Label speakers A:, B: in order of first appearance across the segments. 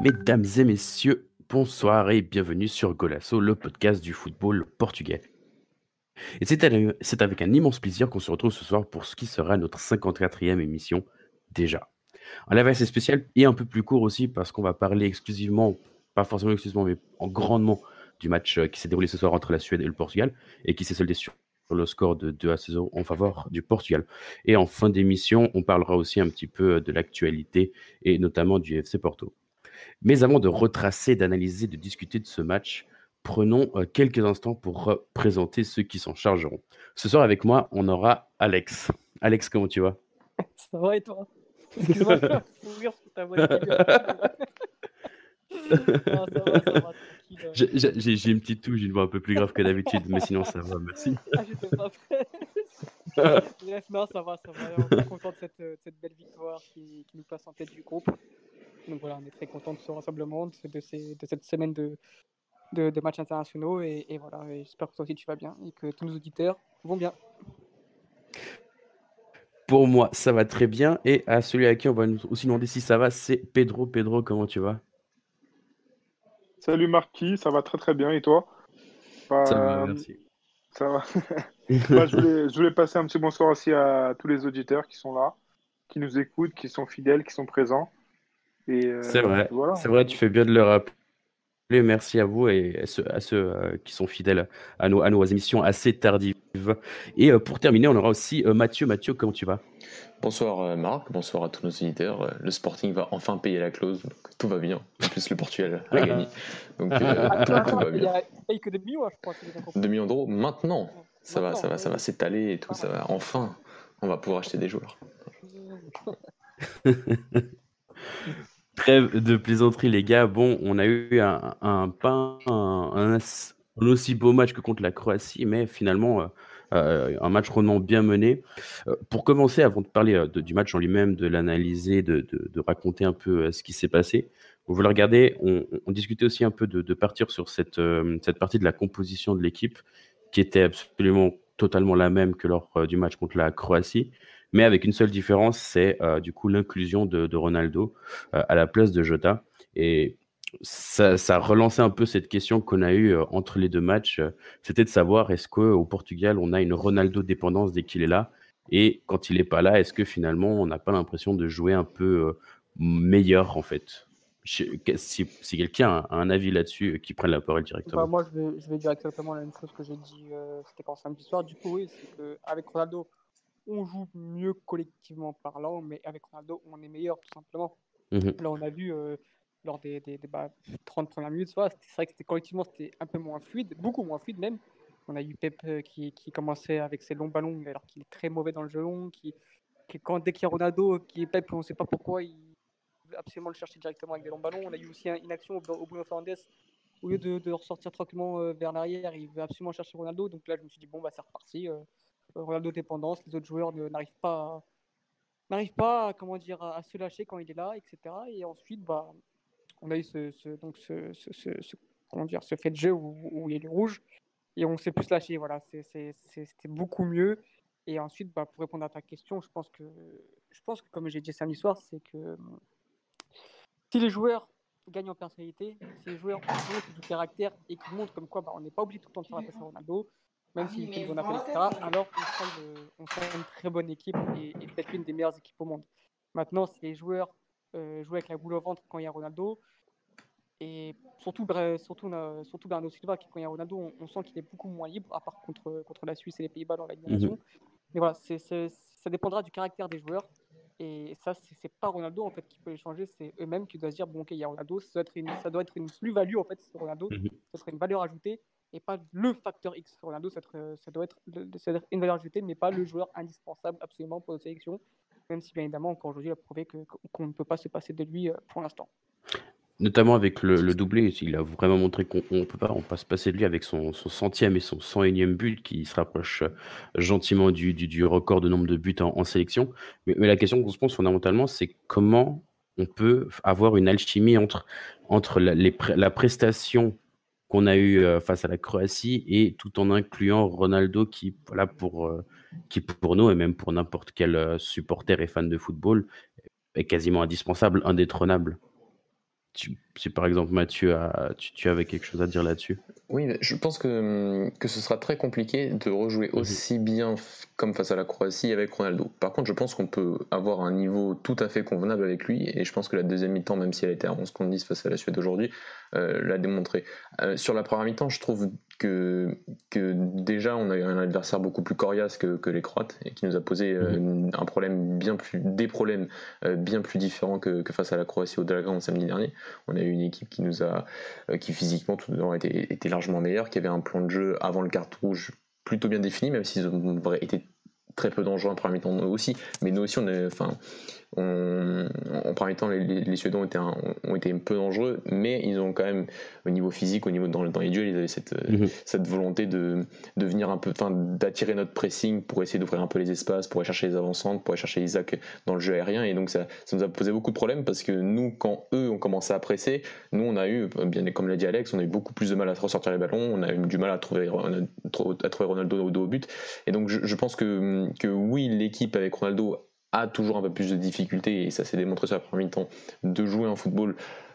A: Mesdames et messieurs, bonsoir et bienvenue sur Golasso, le podcast du football portugais. Et c'est avec un immense plaisir qu'on se retrouve ce soir pour ce qui sera notre 54e émission déjà. Un live assez spécial et un peu plus court aussi parce qu'on va parler exclusivement, pas forcément exclusivement, mais en grandement du match euh, qui s'est déroulé ce soir entre la Suède et le Portugal et qui s'est soldé sur le score de 2 à 0 en faveur du Portugal. Et en fin d'émission, on parlera aussi un petit peu de l'actualité et notamment du FC Porto. Mais avant de retracer, d'analyser, de discuter de ce match, prenons euh, quelques instants pour présenter ceux qui s'en chargeront. Ce soir avec moi, on aura Alex. Alex, comment tu vas?
B: Ça va et toi? Excuse-moi.
A: J'ai une petite touche, j'ai une voix un peu plus grave que d'habitude, mais sinon ça va, merci.
B: Ah, j'étais pas prêt. Bref, non, ça va, ça va. On est content de cette, euh, de cette belle victoire qui, qui nous place en tête du groupe. Donc voilà, on est très content de ce rassemblement, de, de, ces, de cette semaine de, de, de matchs internationaux. Et, et voilà, et j'espère que toi aussi tu vas bien et que tous nos auditeurs vont bien.
A: Pour moi, ça va très bien. Et à celui à qui on va nous- aussi demander si ça va, c'est Pedro. Pedro, comment tu vas?
C: Salut Marquis, ça va très très bien et toi? Bah,
A: Ça va, merci.
C: ça va. Bah, je, voulais, je voulais passer un petit bonsoir aussi à tous les auditeurs qui sont là, qui nous écoutent, qui sont fidèles, qui sont présents. Euh,
A: C'est vrai,
C: voilà.
A: c'est vrai, tu fais bien de le rappeler. Merci à vous et à ceux, à ceux, euh, qui sont fidèles à nos, à nos émissions assez tardives. Et euh, pour terminer, on aura aussi euh, Mathieu. Mathieu, comment tu vas?
D: Bonsoir euh, Marc, bonsoir à tous nos auditeurs. Euh, Le Sporting va enfin payer la clause, donc tout va bien. En plus, le Portugal a gagné. Donc euh, tout, tout va bien.
B: a il paye que des millions, hein, je crois. si j'ai bien compris.
D: 2 millions d'euros maintenant, ça va,
B: Maintenant,
D: ça va, ça va s'étaler et tout, ça va. Enfin, on va pouvoir acheter des joueurs.
A: Trêve de plaisanterie, les gars. Bon, on a eu un, un, pas un, aussi beau match que contre la Croatie, mais finalement, euh, euh, un match rondement bien mené. Euh, pour commencer, avant de parler du match en lui-même, de l'analyser, de, raconter un peu ce qui s'est passé, vous le regardez, on, discutait aussi un peu de, partir sur cette, partie de la composition de l'équipe qui était absolument totalement la même que lors du match contre la Croatie, mais avec une seule différence, c'est euh, du coup l'inclusion de, Ronaldo euh, à la place de Jota. Et ça, ça relancé un peu cette question qu'on a eue euh, entre les deux matchs. C'était de savoir est-ce qu'au Portugal, on a une Ronaldo-dépendance dès qu'il est là? Et quand il n'est pas là, est-ce que finalement, on n'a pas l'impression de jouer un peu meilleur en fait? Si, quelqu'un a un avis là-dessus, qui prenne la parole
B: Bah,
A: directement.
B: moi, je vais, je vais dire exactement la même chose que j'ai dit, c'était quand samedi soir. Du coup, oui, c'est qu'avec Ronaldo, on joue mieux collectivement parlant, mais avec Ronaldo, on est meilleur, tout simplement.
A: Mhm.
B: Là, on a vu euh, lors des, des, des, bah, 30 premières minutes, c'est vrai que c'était collectivement, c'était un peu moins fluide, beaucoup moins fluide même. On a eu Pep euh, qui, qui commençait avec ses longs ballons, alors qu'il est très mauvais dans le jeu long, qui, qui quand, dès qu'il y a Ronaldo, qui est Pep, on ne sait pas pourquoi, il veut absolument le chercher directement avec des longs ballons. On a eu aussi un- une action au, au Bruno Fernandes au lieu de, de ressortir tranquillement euh, vers l'arrière, il veut absolument chercher Ronaldo. Donc là, je me suis dit, bon, bah, c'est reparti. euh, Ronaldo dépendance, les autres joueurs n'arrivent pas, n'arrivent pas à, comment dire, à, se lâcher quand il est là, etc. Et ensuite, bah, on a eu ce, donc ce, ce- comment dire, ce fait de jeu où, il est rouge et on s'est plus lâché. Voilà, c'était beaucoup mieux. Et ensuite, bah, pour répondre à ta question, je pense que, je pense que comme j'ai dit samedi soir, c'est que si les joueurs gagnent en personnalité, si les joueurs montrent du caractère et qui montrent comme quoi bah, on n'est pas obligé tout le temps de faire la passe à Ronaldo, même s'il fait des appels, etc., alors on sera, une, on une très bonne équipe et, et peut-être l'une des meilleures équipes au monde. Maintenant, si les joueurs euh, jouent avec la boule au ventre quand il y a Ronaldo, et surtout, surtout, surtout Bernardo Silva, qui quand il y a Ronaldo, on, on sent qu'il est beaucoup moins libre, à part contre, contre la Suisse et les Pays-Bas dans la Ligue des Nations. Mais voilà, c'est- c'est- ça dépendra du caractère des joueurs. Et ça, c'est c'est pas Ronaldo en fait qui peut les changer, c'est eux-mêmes qui doivent se dire bon, ok, il y a Ronaldo, ça doit être une, ça doit être une plus-value en fait, c'est Ronaldo,
A: Mhm.
B: ça serait une valeur ajoutée et pas le facteur X. Ronaldo, ça, doit être- une valeur ajoutée, mais pas le joueur indispensable absolument pour la sélection, même si bien évidemment, encore aujourd'hui, il a prouvé qu'on ne peut pas se passer de lui euh, pour l'instant.
A: Notamment avec le, doublé, il a vraiment montré qu'on ne peut pas, on peut se passer de lui avec son, centième et son 101e but qui se rapproche euh, gentiment du, record de nombre de buts en, sélection. Mais, la question qu'on se pose fondamentalement, c'est comment on peut avoir une alchimie entre, la prestation qu'on a eue euh, face à la Croatie et tout en incluant Ronaldo qui, voilà, pour, euh, qui pour nous et même pour n'importe quel euh, supporter et fan de football est quasiment indispensable, indétrônable. Si par exemple Mathieu, a, tu, tu, avais quelque chose à dire là-dessus
D: Oui, je pense que, que ce sera très compliqué de rejouer mhm. aussi bien comme face à la Croatie avec Ronaldo. Par contre, je pense qu'on peut avoir un niveau tout à fait convenable avec lui, et je pense que la deuxième mi-temps, même si elle était à 11 contre 10 face à la Suède aujourd'hui, euh, l'a démontré. Euh, sur la première mi-temps, je trouve que, que déjà on a eu un adversaire beaucoup plus coriace que, que les Croates et qui nous a posé euh, mhm. un problème bien plus, des problèmes bien plus différents que, que, face à la Croatie au Dragon samedi dernier. On a eu une équipe qui nous a, qui physiquement tout le était, était largement meilleure, qui avait un plan de jeu avant le carte rouge plutôt bien défini, même s'ils ont été très peu dangereux en premier temps aussi. Mais nous aussi, on est, enfin, en premier temps, les, Suédois ont été, un, ont été un peu dangereux, mais ils ont quand même, au niveau physique, au niveau dans, dans les duels, ils avaient cette, mhm. cette volonté de, de venir un peu, d'attirer notre pressing pour essayer d'ouvrir un peu les espaces, pour aller chercher les avancantes, pour aller chercher Isaac dans le jeu aérien. Et donc, ça, ça nous a posé beaucoup de problèmes parce que nous, quand eux ont commencé à presser, nous, on a eu, bien comme l'a dit Alex, on a eu beaucoup plus de mal à ressortir les ballons, on a eu du mal à trouver, à trouver Ronaldo au dos au but. Et donc, je, je pense que, que oui, l'équipe avec Ronaldo a toujours un peu plus de difficultés, et ça s'est démontré sur la première mi-temps, de jouer un football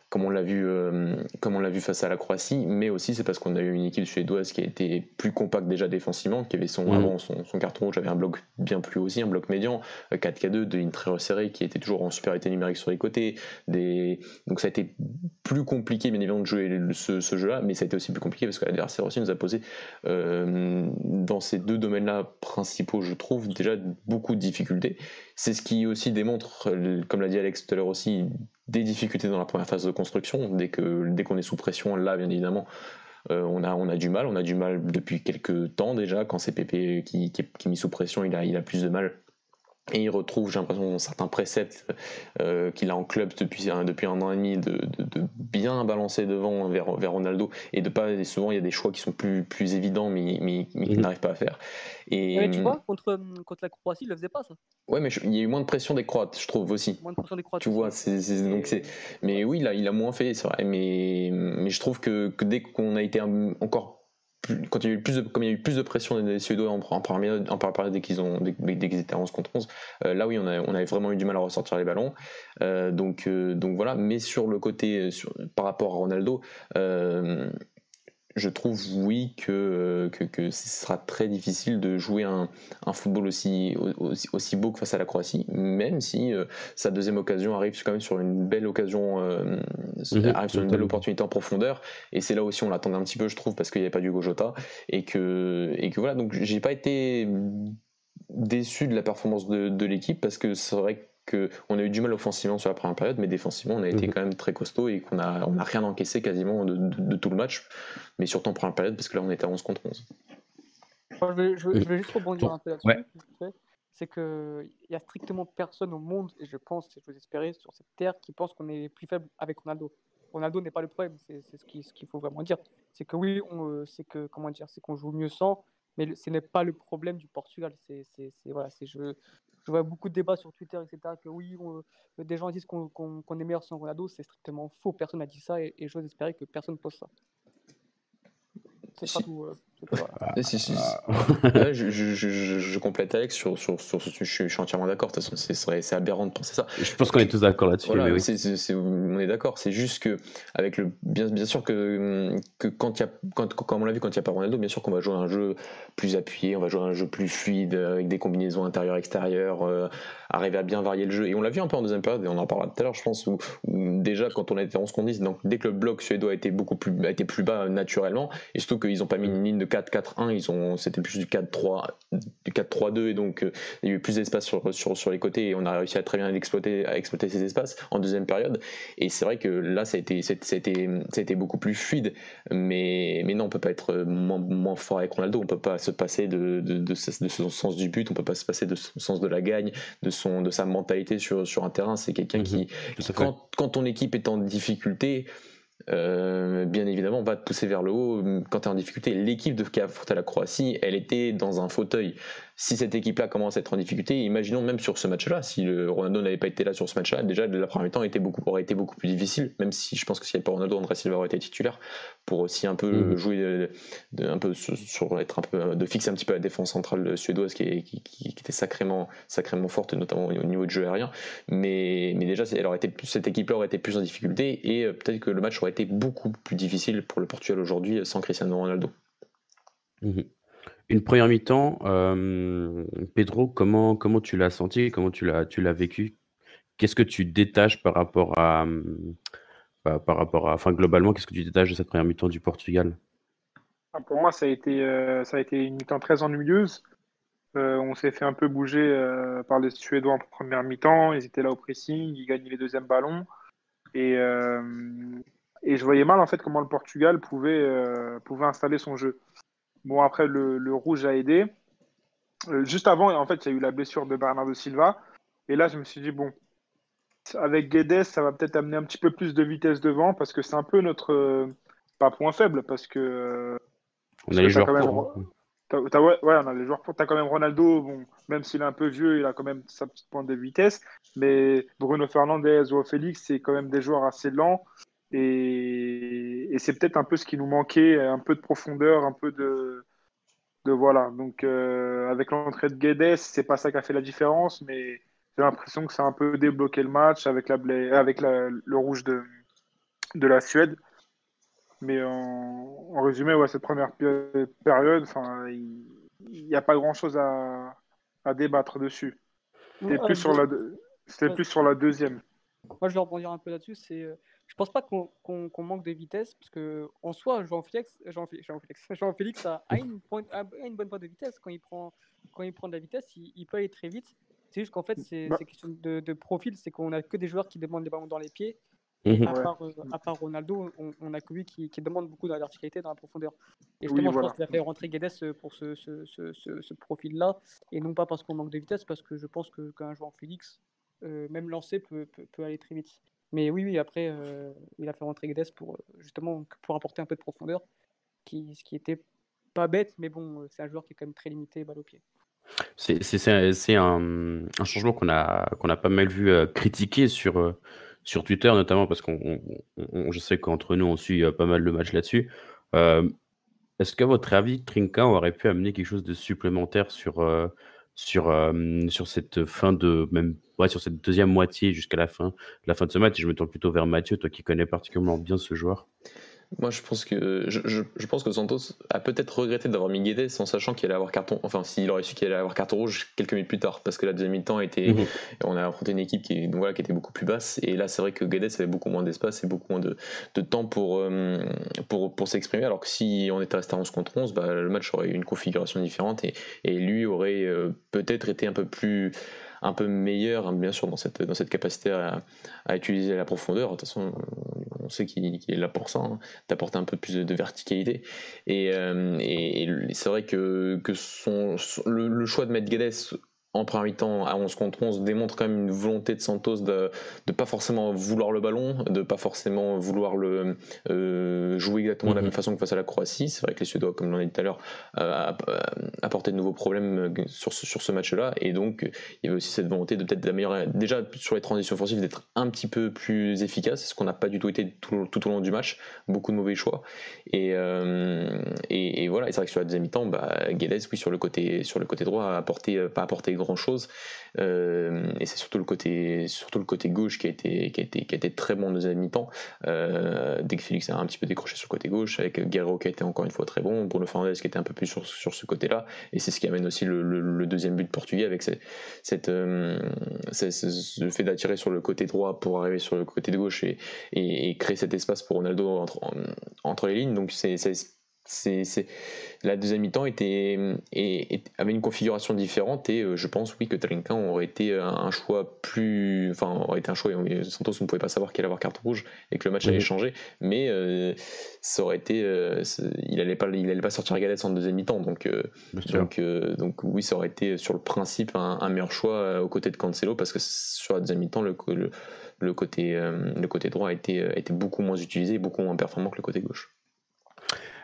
D: comme on l'a vu, euh, comme on l'a vu face à la Croatie, mais aussi c'est parce qu'on a eu une équipe suédoise qui a été plus compacte déjà défensivement, qui avait son mmh. avant son, carton rouge, avait un bloc bien plus aussi, un bloc médian, 4K2, euh, de ligne très resserrée, qui était toujours en supériorité numérique sur les côtés. Des... Donc ça a été plus compliqué bien évidemment de jouer ce, jeu-là, mais ça a été aussi plus compliqué parce que l'adversaire aussi nous a posé euh, dans ces deux domaines-là principaux, je trouve, déjà beaucoup de difficultés. C'est ce qui aussi démontre, comme l'a dit Alex tout à l'heure aussi, des difficultés dans la première phase de construction. Dès qu'on est sous pression, là, bien évidemment, euh, on, a, du mal. On a du mal depuis quelques temps déjà. Quand c'est Pépé qui, est, mis sous pression, il a plus de mal et il retrouve, j'ai l'impression, certains préceptes euh, qu'il a en club depuis un, depuis un an et demi, de, de, bien balancer devant vers, vers Ronaldo. Et de pas, souvent, il y a des choix qui sont plus, plus évidents, mais, mais, mais qu'il mhm. n'arrive pas à faire.
B: Et, mais tu vois, contre, contre la Croatie, il le faisait pas, ça.
D: Ouais, mais il y a eu moins de pression des Croates, je trouve aussi.
B: Moins de pression des Croates.
D: Tu vois, c'est, donc c'est. Mais oui, il a, il a moins fait, c'est vrai. Mais, mais je trouve que, que dès qu'on a été encore quand il y a eu plus de, comme il y a eu plus de pression des Suédois en, en en période dès qu'ils ont dès, qu'ils étaient à 11 contre 11 euh, là oui on, a, avait vraiment eu du mal à ressortir les ballons. Euh, donc euh, donc voilà. Mais sur le côté sur, par rapport à Ronaldo je trouve, oui, que, que, que, ce sera très difficile de jouer un, un football aussi, aussi, aussi, beau que face à la Croatie, même si euh, sa deuxième occasion arrive quand même sur une belle occasion, euh, mhm. arrive sur une belle opportunité en profondeur, et c'est là aussi on l'attendait un petit peu, je trouve, parce qu'il n'y avait pas du Jota, et que, et que voilà, donc j'ai pas été déçu de la performance de, de l'équipe, parce que c'est vrai que on a eu du mal offensivement sur la première période, mais défensivement, on a été mhm. quand même très costaud et qu'on a, on a rien encaissé quasiment de, tout le match, mais surtout en première période parce que là, on était à 11 contre 11.
B: je, vais, juste rebondir un peu là-dessus. C'est qu'il n'y a strictement personne au monde, et je pense, et je vous espérais, sur cette terre, qui pense qu'on est plus faible avec Ronaldo. Ronaldo n'est pas le problème, c'est ce qu'il ce qu'il faut vraiment dire. C'est que oui, c'est que comment dire, c'est qu'on joue mieux sans, mais ce n'est pas le problème du Portugal. C'est voilà, c'est je je vois beaucoup de débats sur Twitter, etc., que oui, des gens disent qu'on est meilleur sans Ronaldo, c'est strictement faux. Personne n'a dit ça et, et j'ose espérer que personne ne pose ça. C'est pas tout. Euh,
D: je, complète Alex sur, sur, sur je, suis entièrement d'accord. De toute façon, c'est aberrant de penser ça.
A: Je pense qu'on est tous d'accord là-dessus.
D: on est d'accord. C'est juste que, avec le, bien, bien sûr que, que quand il y a, quand, comme on l'a vu, quand il n'y a pas Ronaldo, bien sûr qu'on va jouer un jeu plus appuyé, on va jouer un jeu plus fluide, avec des combinaisons intérieures-extérieures, euh, arriver à bien varier le jeu. Et on l'a vu un peu en deuxième période, et on en parlera tout à l'heure, je pense, où, déjà quand on était en 11 qu'on donc dès que le bloc suédois a été beaucoup plus, a été plus bas naturellement, et surtout qu'ils n'ont pas mis une ligne de 4-4-1, ils ont, c'était plus du 4-3, du 4-3-2, et donc euh, il y a eu plus d'espace sur, sur, sur les côtés, et on a réussi à très bien exploiter, à exploiter ces espaces en deuxième période. Et c'est vrai que là, ça a été, ça a été, ça a été beaucoup plus fluide, mais, mais non, on peut pas être moins, moins fort avec Ronaldo, on peut pas se passer de, de, de, de, son sens du but, on peut pas se passer de son sens de la gagne, de son, de sa mentalité sur, sur un terrain. C'est quelqu'un qui, mhm. quand, quand ton équipe est en difficulté, euh, bien évidemment, va te pousser vers le haut quand tu es en difficulté. L'équipe de qui affronté la Croatie, elle était dans un fauteuil. Si cette équipe-là commence à être en difficulté, imaginons même sur ce match-là, si le Ronaldo n'avait pas été là sur ce match-là, déjà la première mi-temps beaucoup, aurait été beaucoup plus difficile, même si je pense que s'il n'y avait pas Ronaldo, André Silva aurait été titulaire pour aussi un peu mmh. jouer, de, un peu sur, être un peu, de fixer un petit peu la défense centrale suédoise qui, qui, était sacrément, sacrément forte, notamment au niveau de jeu aérien. Mais, mais déjà, elle aurait été, cette équipe-là aurait été plus en difficulté et euh, peut-être que le match aurait été beaucoup plus difficile pour le Portugal aujourd'hui sans Cristiano Ronaldo.
A: Mmh une première mi-temps, Pedro, comment comment tu l'as senti? Comment tu l'as tu l'as vécu? Qu'est-ce que tu détaches par rapport à, bah, par rapport à enfin, globalement, qu'est-ce que tu détaches de cette première mi-temps du Portugal?
C: Ah, pour moi, ça a été, ça a été une mi-temps très ennuyeuse. on s'est fait un peu bouger, par les Suédois en première mi-temps. Ils étaient là au pressing, ils gagnaient les deuxièmes ballons et et je voyais mal, en fait, comment le Portugal pouvait, pouvait installer son jeu. Bon, après, le, rouge a aidé. Euh, juste avant, en fait, il y a eu la blessure de Bernardo Silva. Et là, je me suis dit, bon, avec Guedes, ça va peut-être amener un petit peu plus de vitesse devant parce que c'est un peu notre. Euh, pas point faible parce que.
A: on a les joueurs pour.
C: ouais, on a les joueurs pour. T'as quand même Ronaldo, bon, même s'il est un peu vieux, il a quand même sa petite pointe de vitesse. Mais Bruno Fernandez ou Félix, c'est quand même des joueurs assez lents. Et, c'est peut-être un peu ce qui nous manquait, un peu de profondeur, un peu de, de voilà. Donc euh, avec l'entrée de Guedes, c'est pas ça qui a fait la différence, mais j'ai l'impression que ça a un peu débloqué le match avec, la, avec le rouge de, de la Suède. Mais en, résumé, ouais, cette première période, il n'y a pas grand-chose à, à, débattre dessus. C'était plus, sur la, plus sur la deuxième.
B: Moi, je vais rebondir un peu là-dessus. C'est euh, je pense pas qu'on manque de vitesse, parce que en soi, Jean-Félix Jean Jean Félix a, une une bonne pointe de vitesse. Quand il prend, quand il prend de la vitesse, il, peut aller très vite. C'est juste qu'en fait, c'est bah. question de, de profil, c'est qu'on a que des joueurs qui demandent les ballons dans les pieds. Mhm. à, part, euh, à, part, Ronaldo, on, a que lui qui, qui, demande beaucoup dans la verticalité, dans la profondeur. Et justement, je pense qu'il a fait rentrer Guedes euh, pour ce, ce, ce, ce profil-là, et non pas parce qu'on manque de vitesse, parce que je pense qu'un joueur Félix, euh, même lancé, peut, peut, peut, aller très vite. Mais oui, oui, après, euh, il a fait rentrer Guedes pour euh, justement pour apporter un peu de profondeur, qui, ce qui était pas bête, mais bon, euh, c'est un joueur qui est quand même très limité, balle au pied.
A: C'est un, changement qu'on a, qu'on a pas mal vu critiquer sur, sur Twitter, notamment parce qu'on je sais qu'entre nous, on suit pas mal le match là-dessus. Est-ce qu'à votre avis, Trinka aurait pu amener quelque chose de supplémentaire sur, sur, sur cette fin de même ouais, sur cette deuxième moitié jusqu'à la fin, la fin de ce match. Et je me tourne plutôt vers Mathieu, toi qui connais particulièrement bien ce joueur.
D: Moi, je pense que je, je, pense que Santos a peut-être regretté d'avoir mis Guedes en sachant qu'il allait avoir carton. Enfin, s'il aurait su qu'il allait avoir carton rouge quelques minutes plus tard, parce que la deuxième mi-temps était, mhm. on a affronté une équipe qui, voilà, qui était beaucoup plus basse. Et là, c'est vrai que Guedes avait beaucoup moins d'espace et beaucoup moins de, de temps pour, euh, pour, pour s'exprimer. Alors que si on était resté à 11 contre 11, bah, le match aurait eu une configuration différente et, et lui aurait euh, peut-être été un peu plus un peu meilleur, hein, bien sûr, dans cette, dans cette capacité à, utiliser la profondeur. De toute façon, on sait qu'il est là pour ça, hein, d'apporter un peu plus de, verticalité. Et, euh, et, c'est vrai que, que son, le, le, choix de mettre Guedes en premier temps à 11 contre 11 démontre quand même une volonté de Santos de ne pas forcément vouloir le ballon, de pas forcément vouloir le euh, jouer exactement de la mhm. même façon que face à la Croatie. C'est vrai que les Suédois, comme l'on a dit tout à l'heure, euh, apporté de nouveaux problèmes euh, sur ce, sur ce match-là. Et donc, il y avait aussi cette volonté de peut-être d'améliorer, déjà sur les transitions offensives, d'être un petit peu plus efficace, ce qu'on n'a pas du tout été tout, tout, au long du match. Beaucoup de mauvais choix. Et, et, voilà, et c'est vrai que sur la deuxième mi-temps, bah, Guedes, oui, sur le côté, sur le côté droit, a apporté, pas apporté grand chose. Euh, et c'est surtout le côté, surtout le côté gauche qui a été, qui a été, qui a été très bon dans deuxième mi-temps. Dès que Félix a un petit peu décroché sur le côté gauche, avec Guerrero qui a été encore une fois très bon, Bruno Fernandes qui était un peu plus sur, sur ce côté-là. Et c'est ce qui amène aussi le, deuxième but portugais avec cette, cette euh, le fait d'attirer sur le côté droit pour arriver sur le côté de gauche et, et, créer cet espace pour Ronaldo entre, entre les lignes. Donc c'est c'est, la deuxième mi-temps était, et, avait une configuration différente et euh, je pense oui que Trinquin aurait été un choix plus enfin aurait été un choix Santos on ne pouvait pas savoir qu'il allait avoir carte rouge et que le match allait changer mais euh, ça aurait été euh, il allait pas il allait pas sortir Galette en deuxième mi-temps donc donc, donc oui ça aurait été sur le principe un, meilleur choix aux côtés de Cancelo parce que sur la deuxième mi-temps le, le, côté le côté droit a été, a été beaucoup moins utilisé beaucoup moins performant que le côté gauche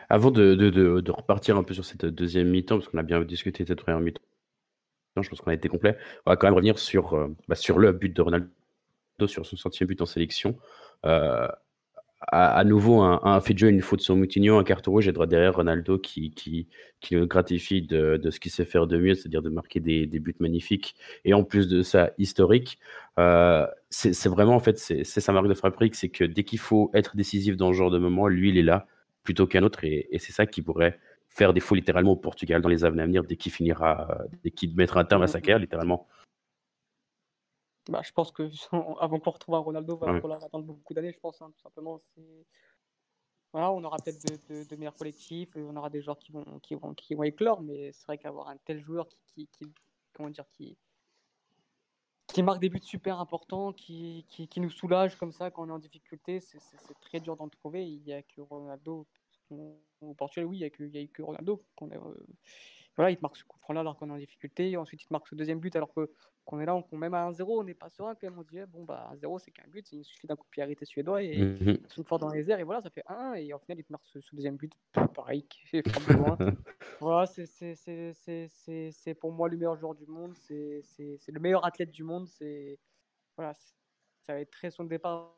A: avant de, de, de, repartir un peu sur cette deuxième mi-temps, parce qu'on a bien discuté de cette première mi-temps je pense qu'on a été complet. On va quand même revenir sur, euh, bah, sur le but de Ronaldo, sur son centième but en sélection. Euh, à, nouveau, un, fait de jeu, une faute sur Moutinho, un carton rouge et droit derrière Ronaldo qui, qui, qui le gratifie de, de ce qu'il sait faire de mieux, c'est-à-dire de marquer des, des, buts magnifiques et en plus de ça, historique. Euh, c'est vraiment, en fait, c'est sa marque de fabrique, c'est que dès qu'il faut être décisif dans ce genre de moment, lui, il est là plutôt qu'un autre et, et c'est ça qui pourrait faire défaut littéralement au Portugal dans les années à venir dès qu'il finira, dès qu'il mettra un terme à sa carrière, littéralement.
B: Bah, je pense que avant qu'on retrouve un Ronaldo, il va falloir attendre beaucoup d'années, je pense, hein, tout simplement. Voilà, on aura peut-être de, meilleurs collectifs, on aura des joueurs qui vont, qui vont, qui vont éclore, mais c'est vrai qu'avoir un tel joueur qui, qui, comment dire, qui, qui marque des buts super importants, qui, qui, nous soulage comme ça quand on est en difficulté, c'est très dur d'en trouver. Il n'y a que Ronaldo au Portugal, oui, il n'y a, a eu que Ronaldo. Qu'on euh, voilà, il te marque ce coup franc-là alors qu'on est en difficulté. Ensuite, il te marque ce deuxième but alors que qu'on est là, on, même à 1-0, on n'est pas serein quand même. On dit, eh, bon, bah 1-0, c'est qu'un but, il suffit d'un coup de pied arrêté suédois et mmh une fois dans les airs, et voilà, ça fait 1-1. Et au final, il te marque ce, deuxième but, pareil, qui est Voilà, c'est pour moi le meilleur joueur du monde, c'est le meilleur athlète du monde. C'est voilà, ça va être très son départ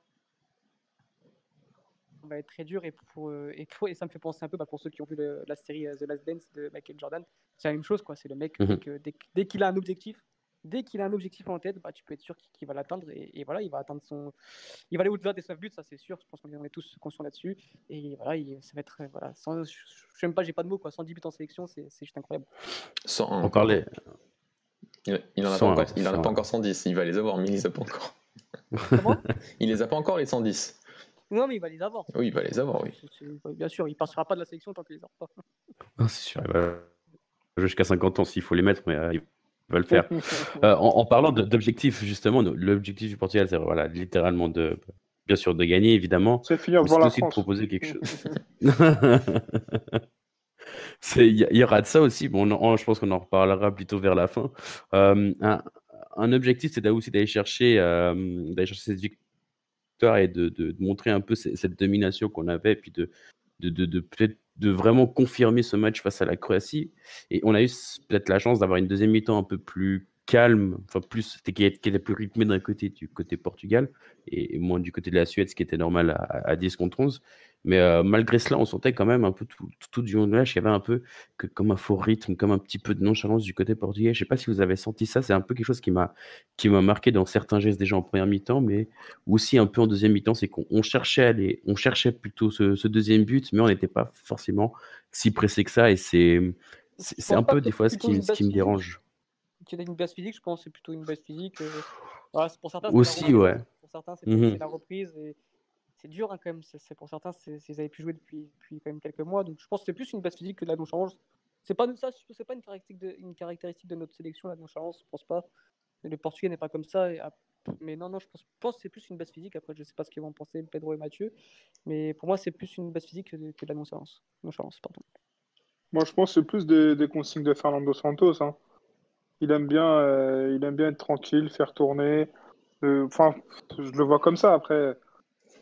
B: va être très dur et, pour, euh, et, et, ça me fait penser un peu bah, pour ceux qui ont vu la série euh, The Last Dance de Michael Jordan. C'est la même chose, quoi. C'est le mec, mhm. dès, qu'il a un objectif, dès qu'il a un objectif en tête, bah, tu peux être sûr qu'il va l'atteindre et, voilà, il va atteindre son, il va aller au-delà des 9 buts, ça c'est sûr. Je pense qu'on est tous conscients là-dessus et voilà, ça va être voilà, sans, je, je sais même pas, j'ai pas de mots quoi. 110 buts en sélection, c'est juste incroyable.
D: 101. Encore les... Il, il en a, pas, encore, il en a pas encore 110, il va les avoir, mais il les a pas encore. il les a pas encore les 110.
B: Non, mais il va les avoir.
D: Oui, il va les avoir, oui.
B: bien sûr, il ne passera pas de la sélection tant qu'il les aura pas.
A: Ah, c'est sûr, il va jusqu'à 50 ans s'il faut les mettre, mais euh, il va le faire. Euh, en, parlant d'objectifs, justement, l'objectif du Portugal, c'est voilà, littéralement de, bien sûr, de gagner, évidemment.
C: C'est finir devant
A: la aussi de proposer quelque chose. Il y, aura de ça aussi. Bon, je pense qu'on en reparlera plutôt vers la fin. Euh, un, objectif, c'est aussi d'aller chercher, d'aller chercher cette victoire et de, de, montrer un peu cette, domination qu'on avait, et puis de, de, de peut-être de vraiment confirmer ce match face à la Croatie. Et on a eu peut-être la chance d'avoir une deuxième mi-temps un peu plus calme, enfin plus qui était plus rythmé d'un côté du côté Portugal et, moins du côté de la Suède, ce qui était normal à, à 10 contre 11. Mais euh, malgré cela, on sentait quand même un peu tout, tout, du long de match, il y avait un peu que, comme un faux rythme, comme un petit peu de nonchalance du côté portugais. Je sais pas si vous avez senti ça, c'est un peu quelque chose qui m'a qui m'a marqué dans certains gestes déjà en première mi-temps, mais aussi un peu en deuxième mi-temps, c'est qu'on cherchait à aller, on cherchait plutôt ce, deuxième but, mais on n'était pas forcément si pressé que ça, et c'est c'est un peu des fois ce qui, ce qui me dérange.
B: Tu as une base physique, je pense, c'est plutôt une base physique. Euh, pour certains,
A: aussi, ouais.
B: Pour certains, c'est mmh la reprise et c'est dur hein, quand même. C'est pour certains, ils avaient pu jouer depuis, depuis quand même quelques mois. Donc je pense que c'est plus une base physique que de la nonchalance. C'est pas ça, c'est pas une caractéristique de, une caractéristique de notre sélection la nonchalance. Je pense pas. Le Portugais n'est pas comme ça. mais non, non, je pense, que c'est plus une base physique. Après, je sais pas ce qu'ils vont penser Pedro et Mathieu, mais pour moi, c'est plus une base physique que de, la nonchalance. Nonchalance, pardon.
C: Moi, je pense que c'est plus des, consignes de Fernando Santos. Hein. Il aime bien, euh, il aime bien être tranquille, faire tourner. Euh, enfin, je le vois comme ça. Après,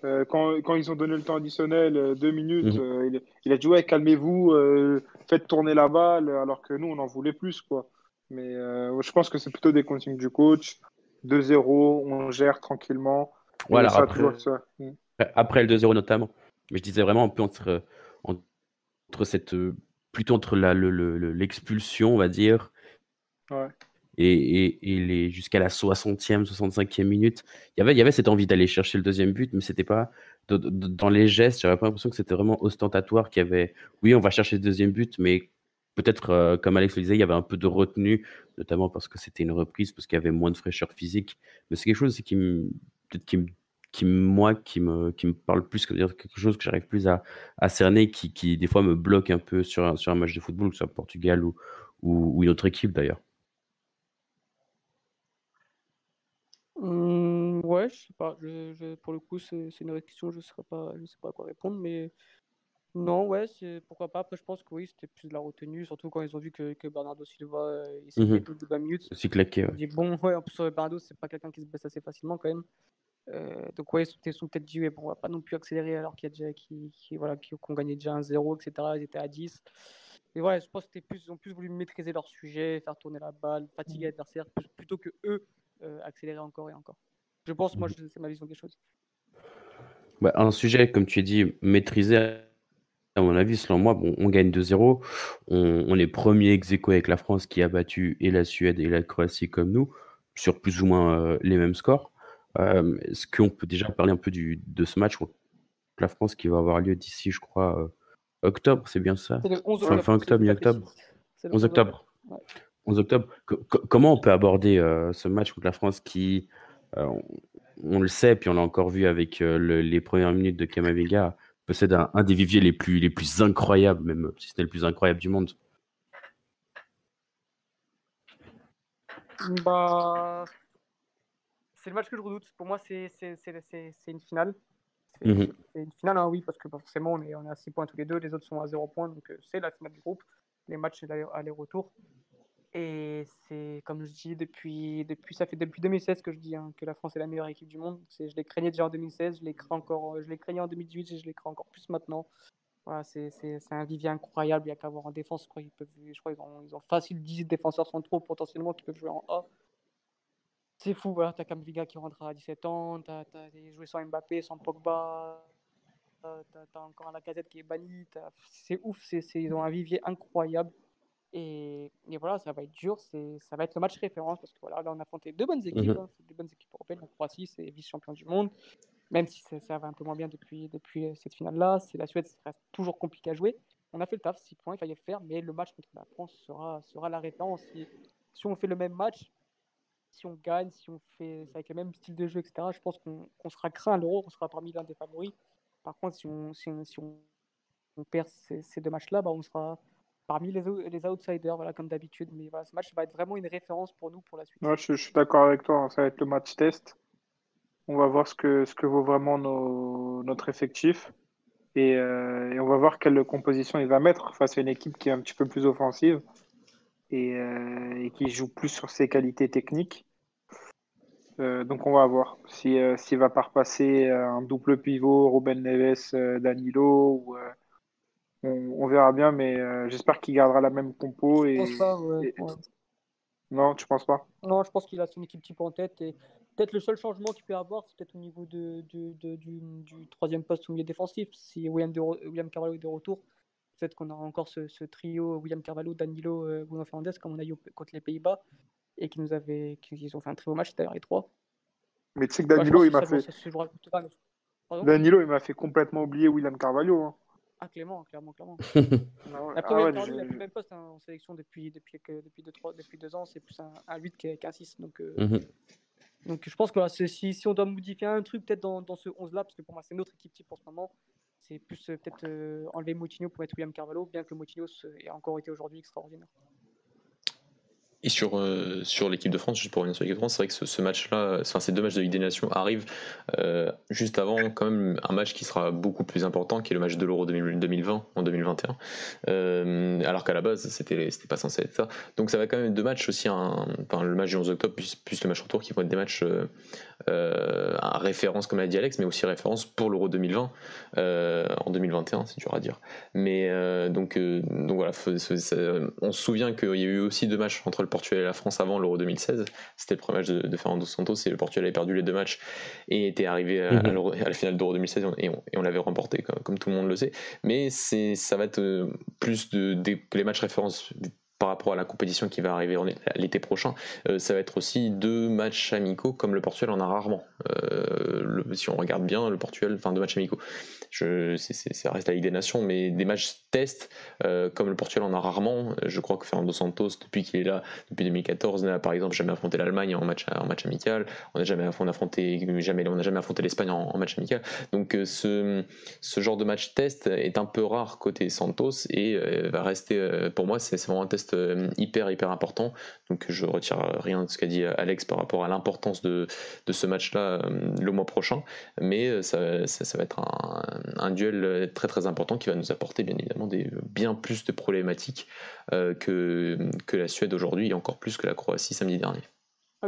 C: euh, quand, quand, ils ont donné le temps additionnel, euh, deux minutes, mhm. euh, il, a dit ouais, calmez-vous, faites tourner la balle, alors que nous, on en voulait plus. quoi. Mais je pense que c'est plutôt des consignes du coach. 2-0, on gère tranquillement.
A: Voilà, après, mm. après, le 2-0 notamment. Mais je disais vraiment un peu entre, entre cette. plutôt entre l'expulsion, on va dire.
C: Ouais
A: et, jusqu'à la 60e, 65e minute, il y avait, cette envie d'aller chercher le deuxième but, mais c'était pas dans les gestes, j'avais pas l'impression que c'était vraiment ostentatoire, qu'il y avait, oui, on va chercher le deuxième but, mais peut-être, euh, comme Alex le disait, il y avait un peu de retenue, notamment parce que c'était une reprise, parce qu'il y avait moins de fraîcheur physique. Mais c'est quelque chose qui peut-être qui qui moi, qui me, qui me parle plus, quelque chose que j'arrive plus à, cerner, qui, qui, des fois me bloque un peu sur un, match de football, que ce soit Portugal ou une autre équipe d'ailleurs.
B: Mmh, ouais, je sais pas. Je, pour le coup, c'est une question, je ne pas, je sais pas à quoi répondre, mais non, ouais, c'est pourquoi pas. Après, je pense que oui, c'était plus de la retenue, surtout quand ils ont vu que, que Bernardo Silva, euh, il s'est mmh plus de 20 minutes.
A: C'est claqué,
B: ouais. bon, ouais, en plus, Bernardo, c'est pas quelqu'un qui se baisse assez facilement quand même. Euh, donc, ouais, ils sont peut-être dit, bon, on va pas non plus accélérer alors qu'il y a déjà qui, qui voilà, qu'on gagnait déjà un 0, etc. Ils étaient à 10. Et ouais, je pense qu'ils ont plus voulu maîtriser leur sujet, faire tourner la balle, fatiguer l'adversaire, plutôt que eux accélérer encore et encore. Je pense, moi, c'est ma vision des choses.
A: Bah, un sujet, comme tu as dit, maîtrisé, à mon avis, selon moi, bon, on gagne 2-0. On, est premier ex avec la France qui a battu et la Suède et la Croatie comme nous, sur plus ou moins euh, les mêmes scores. Euh, est-ce qu'on peut déjà parler un peu du, de ce match? Contre la France qui va avoir lieu d'ici, je crois, euh, octobre, c'est bien ça?
B: Le 11
A: fin, fin octobre, mi-octobre 11 octobre. 11 octobre. comment on peut aborder ce match contre la France qui, on, le sait, puis on l'a encore vu avec les premières minutes de Kamavinga, possède un, des viviers les plus, les plus incroyables, même si c'était le plus incroyable du monde.
B: Bah, c'est le match que je redoute. Pour moi, c'est une finale. C'est mhm. une finale, hein, oui, parce que forcément, on est, on est à 6 points tous les deux, les autres sont à 0 points, donc euh, c'est la finale du groupe. Les matchs, aller-retour. Et c'est, comme je dis, depuis, depuis, ça fait depuis 2016 que je dis hein, que la France est la meilleure équipe du monde. Je l'ai craignais déjà en 2016, je craint encore, je l'ai craignais en 2018 et je l'ai craint encore plus maintenant. Voilà, c'est, un vivier incroyable. Il n'y a qu'à voir en défense. Je crois, qu'ils ont, ils ont facile 10 défenseurs centraux potentiellement qui peuvent jouer en A. C'est fou, voilà. T'as Kamviga qui rentrera à 17 ans, t'as, as joueurs sans Mbappé, sans Pogba, t'as, as encore un Lacazette qui est banni. C'est ouf, c'est, ils ont un vivier incroyable. Et, voilà, ça va être dur. Ça va être le match référence parce que voilà, là, on a affronté deux bonnes équipes. Hein, deux bonnes équipes européennes. La Croatie, c'est vice-champion du monde. Même si ça, va un peu moins bien depuis, depuis cette finale-là. C'est la Suède, ça reste toujours compliqué à jouer. On a fait le taf, 6 points, il fallait le faire. Mais le match contre la France sera, sera la référence. Si, si on fait le même match, si on gagne, si on fait avec le même style de jeu, etc., je pense qu'on sera craint à l'euro, on sera parmi l'un des favoris. Par contre, si on, si on, si on, perd ces, ces deux matchs-là, bah, on sera parmi les, les outsiders, voilà, comme d'habitude. Mais ce match va être vraiment une référence pour nous pour la suite.
C: je, suis d'accord avec toi, hein. ça va être le match test. On va voir ce que, ce que vaut vraiment nos, notre effectif. Et, euh, et, on va voir quelle composition il va mettre face à une équipe qui est un petit peu plus offensive et, euh, qui joue plus sur ses qualités techniques. Euh, donc on va voir si s'il va pas repasser un double pivot Ruben Neves Danilo on, verra bien, mais euh, j'espère qu'il gardera la même compo. Et,
B: pense pas,
C: Non, tu penses pas?
B: Non, je pense qu'il a son équipe type en tête. Et peut-être le seul changement qu'il peut avoir, c'est peut-être au niveau de, du, troisième poste au milieu défensif. Si William, de, William Carvalho est de retour, peut-être qu'on aura encore ce, trio William Carvalho, Danilo, euh, Bruno Fernandes, comme on a eu contre les Pays-Bas, et qui nous avait, qui, ont fait un très beau match d'ailleurs les trois.
C: Mais tu sais que Danilo, il m'a fait. Danilo, il m'a fait complètement oublier William Carvalho. Hein.
B: Ah, clairement, clairement, clairement. Après, ah il n'a plus le même poste hein, en sélection depuis, depuis, depuis, deux, trois, depuis deux ans. C'est plus un, un 8 qu'un 6. Donc, euh, mhm. donc je pense que si, si on doit modifier un truc peut-être dans, dans ce 11-là, parce que pour moi, c'est notre équipe type en ce moment, c'est plus euh, peut-être euh, enlever Moutinho pour mettre William Carvalho, bien que Moutinho ait encore été aujourd'hui extraordinaire.
D: Et sur, euh, sur l'équipe de France, juste pour revenir sur l'équipe de France, c'est vrai que ce, match-là, enfin ces deux matchs de Ligue des Nations arrivent euh, juste avant quand même un match qui sera beaucoup plus important, qui est le match de l'Euro 2020 en 2021. Euh, alors qu'à la base, c'était pas censé être ça. Donc ça va quand même deux matchs aussi, un, enfin, le match du 11 octobre plus, le match retour qui vont être des matchs à référence comme l'a dit Alex, mais aussi référence pour l'Euro 2020 en 2021, c'est dur à dire. Mais donc donc voilà, on se souvient qu'il y a eu aussi deux matchs entre le Portugal et la France avant l'Euro 2016. C'était le premier match de, Fernando Santos et le Portugal avait perdu les deux matchs et était arrivé à, mhm. la finale d'Euro 2016 et on, l'avait remporté comme, tout le monde le sait. Mais ça va être euh, plus de, que les matchs références par rapport à la compétition qui va arriver l'été prochain, euh, ça va être aussi deux matchs amicaux comme le Portugal en a rarement. Euh, si on regarde bien, le Portugal, enfin deux matchs amicaux, ça reste la Ligue des Nations, mais des matchs test euh, comme le Portugal en a rarement. Je crois que Fernando Santos, depuis qu'il est là, depuis 2014, n'a par exemple jamais affronté l'Allemagne en match, en match amical. On n'a jamais, affronté, jamais, jamais affronté l'Espagne en, match amical. Donc ce, ce genre de match test est un peu rare côté Santos et va rester, pour moi, c'est vraiment un test euh, hyper hyper important. Donc je retire rien de ce qu'a dit Alex par rapport à l'importance de, de, ce match-là euh, le mois prochain, mais euh, ça, ça, va être un, un, duel très très important qui va nous apporter bien évidemment des, bien plus de problématiques que, que la Suède aujourd'hui et encore plus que la Croatie samedi dernier.
B: Ah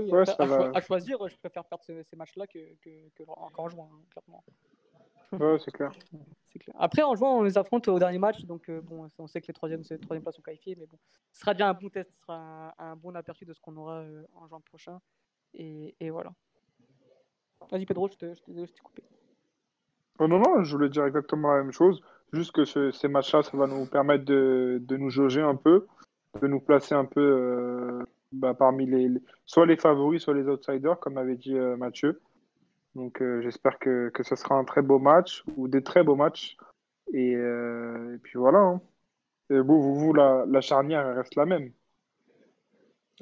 B: à, choisir, je préfère perdre ces, matchs-là que, que, que, juin, hein, clairement.
C: Ouais, c'est clair.
B: Après, en jouant, on les affronte au dernier match, donc euh, bon, on sait que les troisièmes, les places sont qualifiées, mais bon, ce sera déjà un bon test, ce sera un, un bon aperçu de ce qu'on aura euh, en juin prochain. Et, et voilà. Vas-y, Pedro, je te- je te- je t'ai coupé.
C: Oh non, non, je voulais dire exactement la même chose. Juste que ce- ces matchs-là, ça va nous permettre de, de nous jauger un peu, de nous placer un peu euh, bah, parmi les, les- soit les favoris, soit les outsiders, comme avait dit Mathieu. Donc euh, j'espère que, que ce sera un très beau match, ou des très beaux matchs. Et, euh, et puis voilà. hein. Et vous, vous, vous, la, la charnière elle reste la même.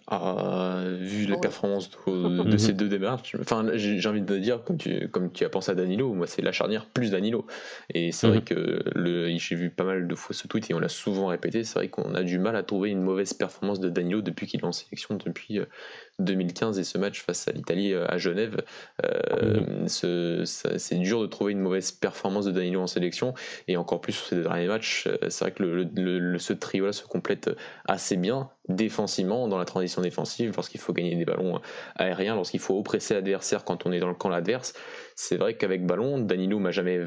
D: Ah, vu les
B: ouais.
D: performances de, de ces deux démarches, enfin, j'ai envie de dire, comme tu, comme tu as pensé à Danilo, moi c'est la charnière plus Danilo. Et c'est vrai
A: Mhm.
D: que le- j'ai vu pas mal de fois ce tweet et on l'a souvent répété, c'est vrai qu'on a du mal à trouver une mauvaise performance de Danilo depuis qu'il est en sélection depuis euh, 2015 et ce match face à l'Italie euh, à Genève. euh, ça- c'est dur de trouver une mauvaise performance de Danilo en sélection et encore plus sur ces derniers matchs. euh, C'est vrai que le, le- le- ce trio-là se complète assez bien défensivement dans la transition défensive lorsqu'il faut gagner des ballons aériens, lorsqu'il faut oppresser l'adversaire quand on est dans le camp adverse. C'est vrai qu'avec ballon, Danilo m'a jamais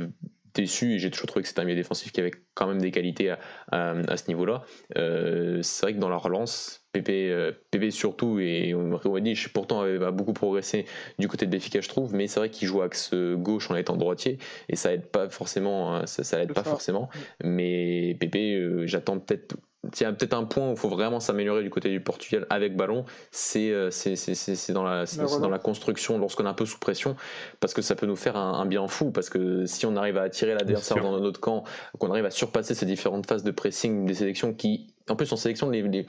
D: déçu et j'ai toujours trouvé que c'était un milieu défensif qui avait quand même des qualités à, à- à ce niveau-là. Euh, c'est vrai que dans la relance, Pépé, euh, Pépé surtout, et Rouaniche pourtant avait- a beaucoup progressé du côté de l'efficace, je trouve, mais c'est vrai qu'il joue axe gauche en étant droitier et ça aide pas forcément, euh, ça, ça aide pas
C: ça.
D: forcément. Mais Pépé, euh, j'attends peut-être il y a peut-être un point où il faut vraiment s'améliorer du côté du Portugal avec ballon, c'est euh, c'est- c'est- c'est- c'est dans, la- c'est dans la construction lorsqu'on est un peu sous pression, parce que ça peut nous faire un, un bien fou, parce que si on arrive à attirer l'adversaire dans notre camp, qu'on arrive à surpasser ces différentes phases de pressing des sélections qui, en plus en sélection, les, les,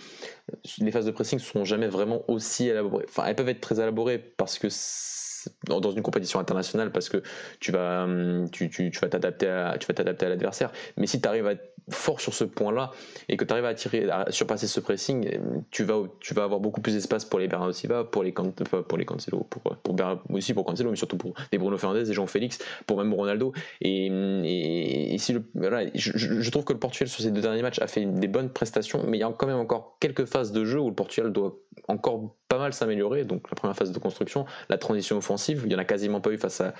D: les phases de pressing ne sont jamais vraiment aussi élaborées. Enfin, elles peuvent être très élaborées parce que dans une compétition internationale, parce que tu vas hum, tu, vas t'adapter à, tu vas t'adapter à l'adversaire. Mais si tu arrives à être fort sur ce point-là et que tu arrives à, attirer, à surpasser ce pressing, tu vas, tu vas avoir beaucoup plus d'espace pour les Bernardo Silva, pour les, pour les Cancelo, pour, pour Ber- aussi pour Cancelo, mais surtout pour des Bruno Fernandes, des Jean-Félix, pour même Ronaldo. Et, et, et je trouve que le Portugal sur ces deux derniers matchs a fait des bonnes prestations, mais il y a quand même encore quelques phases de jeu où le Portugal doit encore pas mal s'améliorer. Donc la première phase de construction, la transition offensive, il y en a quasiment pas eu face à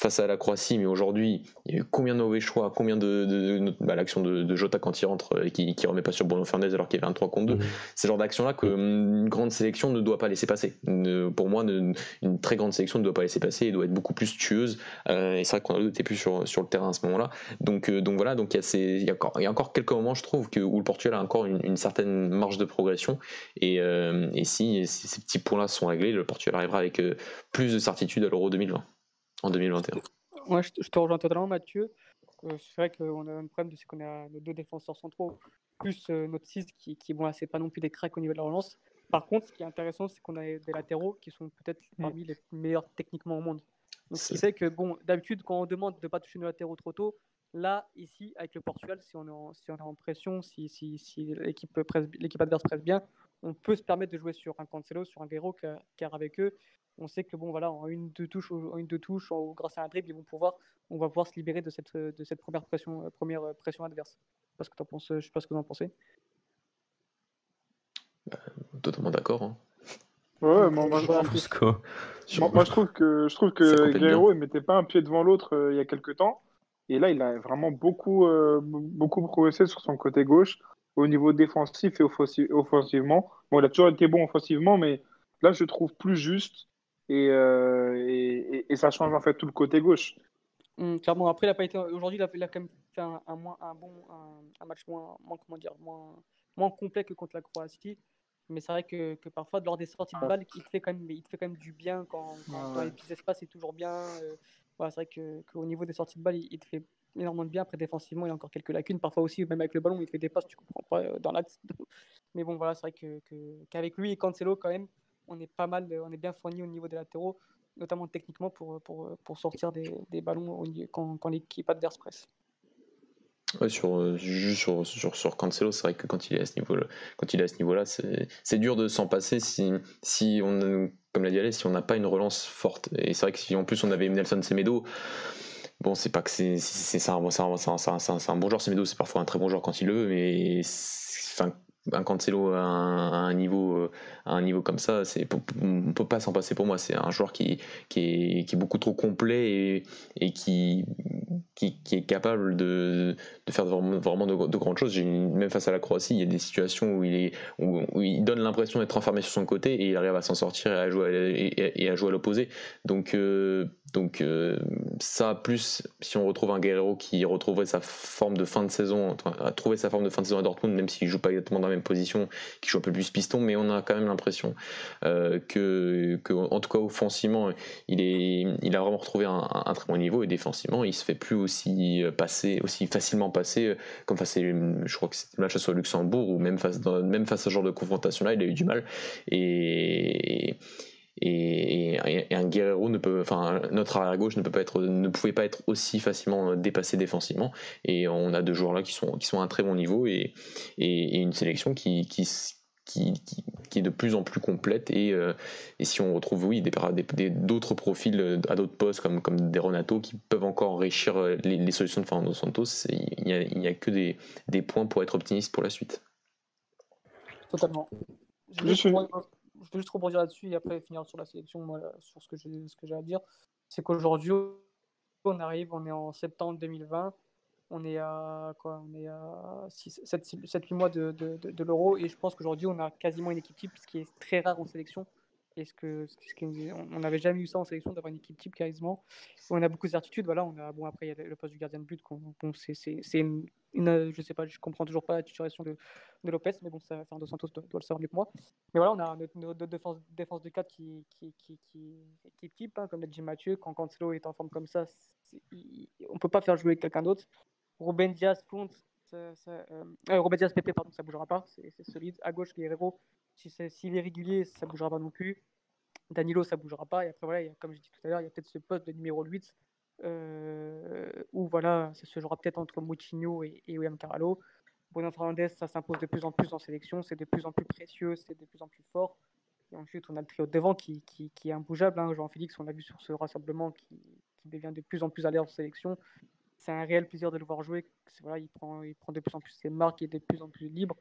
D: face à la Croatie, mais aujourd'hui, il y a eu combien de mauvais choix, combien de, de- de- bah, l'action de, de Jota quand il rentre euh, et qui, qui remet pas sur Bruno Fernandes alors qu'il y avait un 3 contre 2.
A: Mhm.
D: C'est le genre d'action-là qu'une grande sélection ne doit pas laisser passer. Ne- pour moi, ne- une très grande sélection ne doit pas laisser passer et doit être beaucoup plus tueuse. Euh, et c'est vrai qu'on n'était plus sur, sur le terrain à ce moment-là. Donc, euh, donc voilà, donc il y, a ces- il y, a encore- il y a encore quelques moments, je trouve, que, où le Portugal a encore une, une certaine marge de progression. Et, euh, et si, si ces petits points-là sont réglés, le Portugal arrivera avec plus de certitude à l'Euro 2020, en 2021.
B: Ouais, je, te- je te rejoins totalement, Mathieu. Euh, c'est vrai qu'on a un problème, c'est qu'on a nos deux défenseurs centraux, plus euh, notre 6 qui, qui bon, là, c'est pas non plus des cracks au niveau de la relance. Par contre, ce qui est intéressant, c'est qu'on a des latéraux qui sont peut-être
C: Mm.
B: parmi les meilleurs techniquement au monde. Donc, ce qui fait que, bon, d'habitude, quand on demande de ne pas toucher nos latéraux trop tôt, là, ici, avec le Portugal, si on est en, si on est en pression, si, si, si l'équipe presse- l'équipe adverse presse bien, on peut se permettre de jouer sur un Cancelo, sur un Guerrero, car avec eux, on sait que bon voilà en une deux touches en une deux touches ou grâce à un dribble ils vont pouvoir on va pouvoir se libérer de cette de cette première pression euh, première euh, pression adverse je sais pas ce que t'en penses je sais pas ce que vous en pensez
D: Totalement d'accord. hein.
C: Ouais, moi, moi, je trouve-
A: Parce que-
D: Sur-
C: moi, moi, je trouve que, je trouve
D: Ça
C: que
D: complète
C: Guerrero, il mettait pas un pied devant l'autre euh, il y a quelques temps. Et là, il a vraiment beaucoup, euh, beaucoup progressé sur son côté gauche au niveau défensif et offensi- offensivement. Bon, il a toujours été bon offensivement, mais là, je trouve plus juste. Et, euh, et, et- et ça change en fait tout le côté gauche.
B: Hum, clairement après il a pas été aujourd'hui il a, il a quand même fait un, un moins un bon un, un match moins, moins comment dire moins moins complet que contre la Croatie. Mais c'est vrai que, que parfois lors des sorties de balle il te fait quand même il te fait quand même du bien quand, quand
C: Ouais,
B: dans les petits espaces c'est toujours bien euh, voilà, c'est vrai que qu'au niveau des sorties de balle il, il te fait énormément de bien. Après défensivement il a encore quelques lacunes. Parfois aussi même avec le ballon il te fait des passes tu comprends pas euh, dans l'axe. Mais bon voilà c'est vrai que que- qu'avec lui et Cancelo quand même on est pas mal on est bien fourni au niveau des latéraux notamment techniquement pour, pour, pour sortir des, des ballons quand, quand l'équipe adverse presse.
D: Ouais, sur, euh, juste sur, sur, Cancelo, c'est vrai que quand il est à ce niveau-là, quand il est à ce niveau-là, c'est dur de s'en passer si, si on, comme l'a dit Alès, si on n'a pas une relance forte. Et c'est vrai que si en plus on avait Nelson Semedo, bon, c'est pas que c'est c'est un, un, bon joueur, Semedo, c'est parfois un très bon joueur quand il le veut, mais un Cancelo à un, à un niveau, euh, à un niveau comme ça, on peut pas s'en passer pour moi. C'est un joueur qui, est, beaucoup trop complet et, qui est capable de, de faire vraiment, de, grandes choses. Même face à la Croatie, il y a des situations où il, est, donne l'impression d'être enfermé sur son côté et il arrive à s'en sortir et à jouer à, l'opposé. Euh, donc euh, ça, plus si on retrouve un Guerrero qui retrouverait sa forme de fin de saison, a sa forme de fin de saison à Dortmund, même s'il joue pas exactement dans la même position, qui joue un peu plus piston, mais on a quand même l'impression euh, que, en tout cas offensivement, il, est, il a vraiment retrouvé un, très bon niveau et défensivement, il se fait plus aussi passer, aussi facilement passer comme face à, je crois que match sur Luxembourg ou même face, même face à ce genre de confrontation là, il a eu du mal. Et et, un Guerrero ne peut, enfin notre arrière gauche ne peut pas être, ne pouvait pas être aussi facilement dépassé défensivement. Et on a deux joueurs là qui sont qui sont à un très bon niveau et, et, une sélection qui, qui qui, qui, est de plus en plus complète. Et, euh, et si on retrouve oui d'autres des, profils à d'autres postes comme, comme des Renato qui peuvent encore enrichir les, solutions de Fernando Santos il n'y a, il a que des, des, points pour être optimiste pour la suite.
B: Totalement. Je peux juste rebondir là-dessus et après finir sur la sélection, sur ce que j'ai, à dire. C'est qu'aujourd'hui, on arrive, on est en septembre 2020, on est à quoi On est à 7-8 mois de, de, l'euro et je pense qu'aujourd'hui, on a quasiment une équipe type, ce qui est très rare en sélection. Et ce que, on n'avait jamais eu ça en sélection d'avoir une équipe type quasiment. On a beaucoup de certitudes. Voilà, on a bon après il y a le poste du gardien de but. Bon, c'est, une, une, je sais pas, je comprends toujours pas la titularisation de, Lopez, mais bon, ça, Fernando Santos doit, doit, le savoir mieux que moi. Mais voilà, on a notre, défense, défense de 4 qui, qui, qui, qui, qui est type, hein, comme l'a dit Mathieu. Quand Cancelo est en forme comme ça, on peut pas faire jouer quelqu'un d'autre. Ruben Diaz, compte, ça, ça, euh, PP, pardon, ça bougera pas, c'est solide. À gauche, Guerrero, si s'il est régulier, ça bougera pas non plus. Danilo, ça bougera pas. Et après, voilà, a, comme je dis tout à l'heure, il y a peut-être ce poste de numéro 8 euh, où voilà, ça se jouera peut-être entre Moutinho et, William Carvalho. Bruno Fernandez, ça s'impose de plus en plus en sélection, c'est de plus en plus précieux, c'est de plus en plus fort. Et ensuite, on a le trio de devant qui, qui, qui est imbougeable. Hein. Jean-Félix, on l'a vu sur ce rassemblement qui, qui, devient de plus en plus à l'air en sélection. C'est un réel plaisir de le voir jouer. Voilà, il, prend, il prend de plus en plus ses marques, il est de plus en plus libre.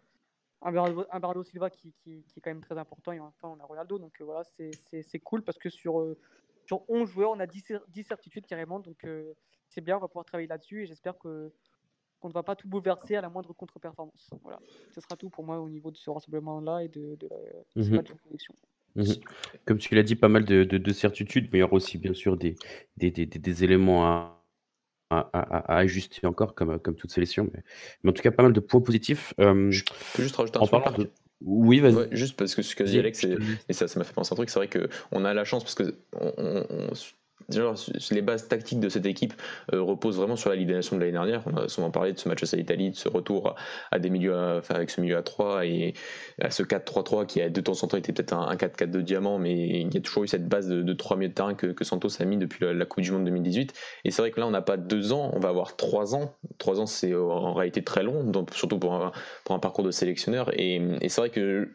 B: Un Bernardo, Silva qui, qui, qui, est quand même très important. Et enfin, on a Ronaldo. Donc euh, voilà, c'est cool parce que sur, euh, sur 11 joueurs, on a 10, 10 certitudes carrément. Donc euh, c'est bien, on va pouvoir travailler là-dessus. Et j'espère que qu'on ne va pas tout bouleverser à la moindre contre-performance. Voilà, ce sera tout pour moi au niveau de ce rassemblement-là et de, de, la, mmh collection.
A: Mmh Comme tu l'as dit, pas mal de, de, certitudes, mais il y aura aussi bien sûr des, des, des, des éléments à, à, à, ajuster encore, comme, comme toute sélection. Mais, mais, en tout cas, pas mal de points positifs. Euh,
D: je peux juste rajouter un truc. De...
A: Oui, vas-y. Ouais,
D: juste parce que ce que dit Alex, et ça, ça m'a fait penser à un truc, c'est vrai qu'on a la chance, parce que on, on, les bases tactiques de cette équipe euh, reposent vraiment sur la Ligue de l'année dernière. On a souvent parlé de ce match à l'Italie, de ce retour à, des milieux, avec ce milieu à 3 et à ce 4-3-3 qui a de temps en temps été peut-être un, 4-4 de diamant, mais il y a toujours eu cette base de, de 3 milieux de terrain que, Santos a mis depuis la, Coupe du Monde 2018. Et c'est vrai que là, on n'a pas 2 ans, on va avoir 3 ans. 3 ans, c'est en réalité très long, donc, surtout pour un, parcours de sélectionneur. Et c'est vrai que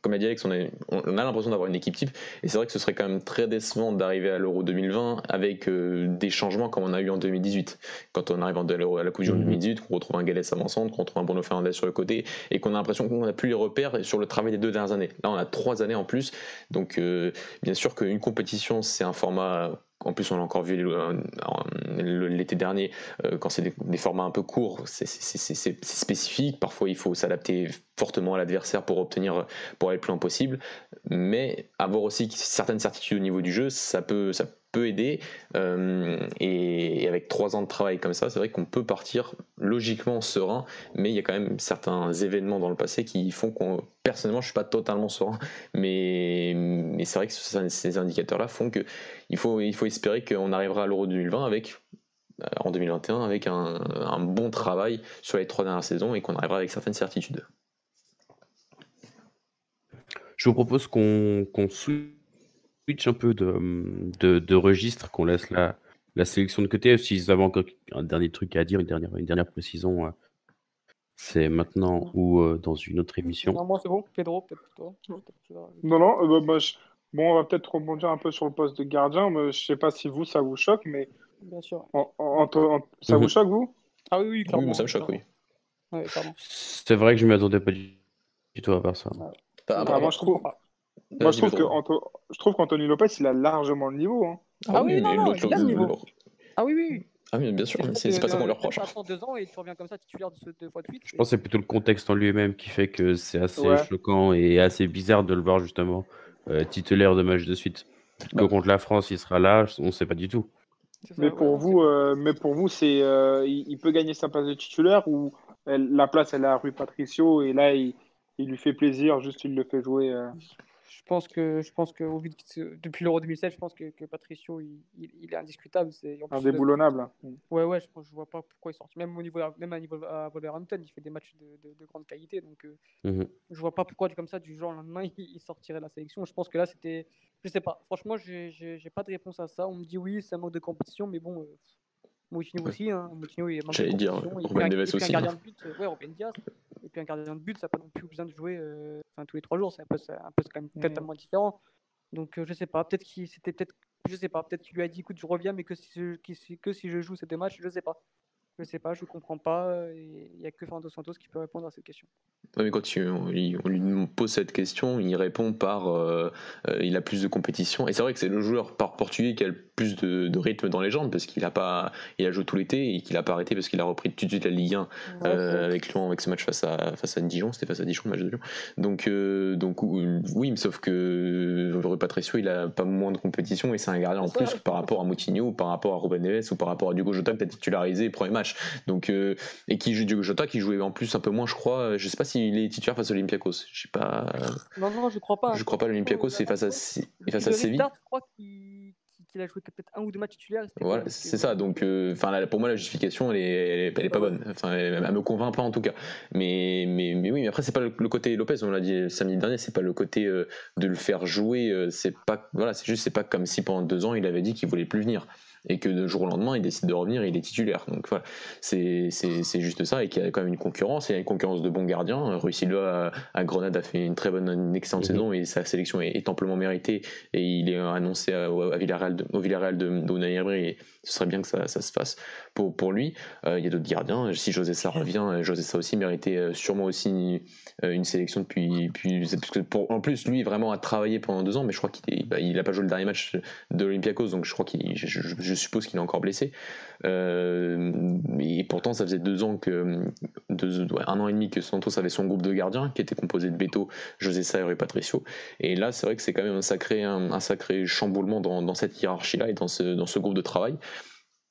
D: comme a dit Alex, on a, on a l'impression d'avoir une équipe type, et c'est vrai que ce serait quand même très décevant d'arriver à l'Euro 2020 avec euh, des changements comme on a eu en 2018. Quand on arrive à la Coupe du Monde 2018, qu'on retrouve un Galès avant-centre, qu'on retrouve un Bruno Fernandez sur le côté, et qu'on a l'impression qu'on n'a plus les repères sur le travail des deux dernières années. Là, on a trois années en plus, donc euh, bien sûr qu'une compétition, c'est un format en plus, on l'a encore vu l'été dernier, euh, quand c'est des, formats un peu courts, c'est spécifique. Parfois, il faut s'adapter fortement à l'adversaire pour obtenir, pour aller le plus loin possible. Mais avoir aussi certaines certitudes au niveau du jeu, ça peut, ça peut aider. Euh, et, avec trois ans de travail comme ça, c'est vrai qu'on peut partir logiquement serein, mais il y a quand même certains événements dans le passé qui font qu'on. Personnellement, je suis pas totalement serein, mais, c'est vrai que ces indicateurs-là font que il faut, il faut espérer qu'on arrivera à l'Euro 2020 avec euh, en 2021 avec un, un, bon travail sur les trois dernières saisons et qu'on arrivera avec certaines certitudes.
A: Je vous propose qu'on qu switch un peu de, de, de registre, qu'on laisse la, la sélection de côté. S'ils avaient encore un dernier truc à dire, une dernière, une dernière précision, euh, c'est maintenant ou euh, dans une autre émission.
B: Non, moi c'est bon. Pedro, peut-être toi.
C: Non, non, euh, bah, je... bon, on va peut-être rebondir un peu sur le poste de gardien. Mais je sais pas si vous, ça vous choque, mais.
B: Bien sûr.
C: En, en, en, ça vous choque, vous?
B: Ah oui, oui, clairement.
D: Oui, ça me choque, oui.
B: Ouais,
A: c'est vrai que je ne m'y attendais pas du tout à part ça.
C: Bah, moi, je trouve. Moi, je trouve, que Anto... je trouve qu'Anthony Lopez, il a largement le niveau. Hein.
B: Ah, oui, non, non, il a le niveau. Ah oui, oui.
D: Ah oui, bien sûr, c'est pas ça qu'on leur reproche.
B: Deux ans et tu reviens comme ça titulaire deux fois de suite.
A: Je pense que c'est plutôt le contexte en lui-même qui fait que c'est assez choquant et assez bizarre de le voir justement euh, titulaire de match de suite. Que bah. contre la France, il sera là, on ne sait pas du tout.
C: mais, pour vous, euh, mais pour vous, c'est euh, il, peut gagner sa place de titulaire ou la place elle est à Rue Patricio et là il, il, lui fait plaisir, juste il le fait jouer.
B: Je pense que, je pense que au vu de, depuis l'Euro 2016, je pense que, que Patricio, il, il, est indiscutable. C'est
C: indéboulonnable.
B: Ouais, ouais, je ne vois pas pourquoi il sort. Même au niveau, même à niveau à Wolverhampton, il fait des matchs de, de, grande qualité. Donc, euh, mhm. je vois pas pourquoi comme ça, du jour au lendemain, il, sortirait la sélection. Je pense que là, c'était, je sais pas. Franchement, j'ai pas de réponse à ça. On me dit oui, c'est un manque de compétition, mais bon. Euh, Moutinho aussi, hein. Moutinho, il
D: J'allais dire, Ruben Neves aussi.
B: Un gardien de but, euh, ouais, Ruben Diaz. Puis un gardien de but, ça n'a pas non plus besoin de jouer euh, tous les trois jours. C'est un peu, un peu quand même totalement différent. Donc euh, je sais pas, peut-être qu'il c'était peut-être, je sais pas, peut-être qu'il lui a dit écoute je reviens, mais que si je, que si je joue ces deux matchs, je sais pas. Je sais pas, je comprends pas. Il n'y a que Fernando Santos qui peut répondre à cette question.
D: Mais quand on, lui pose cette question, il répond par euh, euh, il a plus de compétition. Et c'est vrai que c'est le joueur par portugais qui a le plus de, rythme dans les jambes parce qu'il a pas, il a joué tout l'été et qu'il a pas arrêté parce qu'il a repris tout de suite la Ligue 1 euh, avec Lyon, avec ce match face à face à Dijon. C'était face à Dijon le match de Lyon. Donc donc oui, mais sauf que Rui Patricio, il a pas moins de compétition et c'est un gardien en plus par rapport à Moutinho ou par rapport à Ruben Neves ou par rapport à Dugo Jota tu as titularisé premier match. Donc, et qui joue Diogo Jota, qui jouait en plus un peu moins, je crois. Je sais pas s'il est titulaire face à Olympiakos. Je sais pas.
B: Non, non, je crois pas.
D: Je crois pas l'Olympiakos, c'est face à, face à Séville.
B: Je crois qu'il a joué peut-être un ou deux matchs titulaires.
D: Voilà, c'est ça. Donc, euh, enfin, pour moi, la justification, elle est, elle est, pas bonne. Enfin, elle, me convainc pas en tout cas. Mais, mais, mais oui, mais après, c'est pas le, côté Lopez. On l'a dit samedi dernier, c'est pas le côté euh, de le faire jouer. c'est pas, voilà, c'est juste, c'est pas comme si pendant deux ans, il avait dit qu'il voulait plus venir et que de jour au lendemain, il décide de revenir et il est titulaire. Donc voilà, c'est juste ça et qu'il y a quand même une concurrence. Il y a une concurrence de bons gardiens. Rui Silva à, Grenade a fait une très bonne, une excellente mhm. saison et sa sélection est, amplement méritée. Et il est annoncé à, Villarreal de, au Villarreal de, de et ce serait bien que ça, ça se fasse pour, pour lui. Euh, il y a d'autres gardiens. Si José Sa revient, José Sa aussi méritait euh, sûrement aussi une, euh, une sélection depuis. depuis parce que pour, en plus, lui, vraiment a travaillé pendant deux ans, mais je crois qu'il bah, il a pas joué le dernier match de l'Olympiakos, donc je crois qu'il. Je, je suppose qu'il est encore blessé. Euh, et pourtant, ça faisait deux ans que, un an et demi que Santos avait son groupe de gardiens, qui était composé de Beto, José Saer et Patricio. Et là, c'est vrai que c'est quand même un sacré, un, sacré chamboulement dans, cette hiérarchie-là et dans ce, dans ce groupe de travail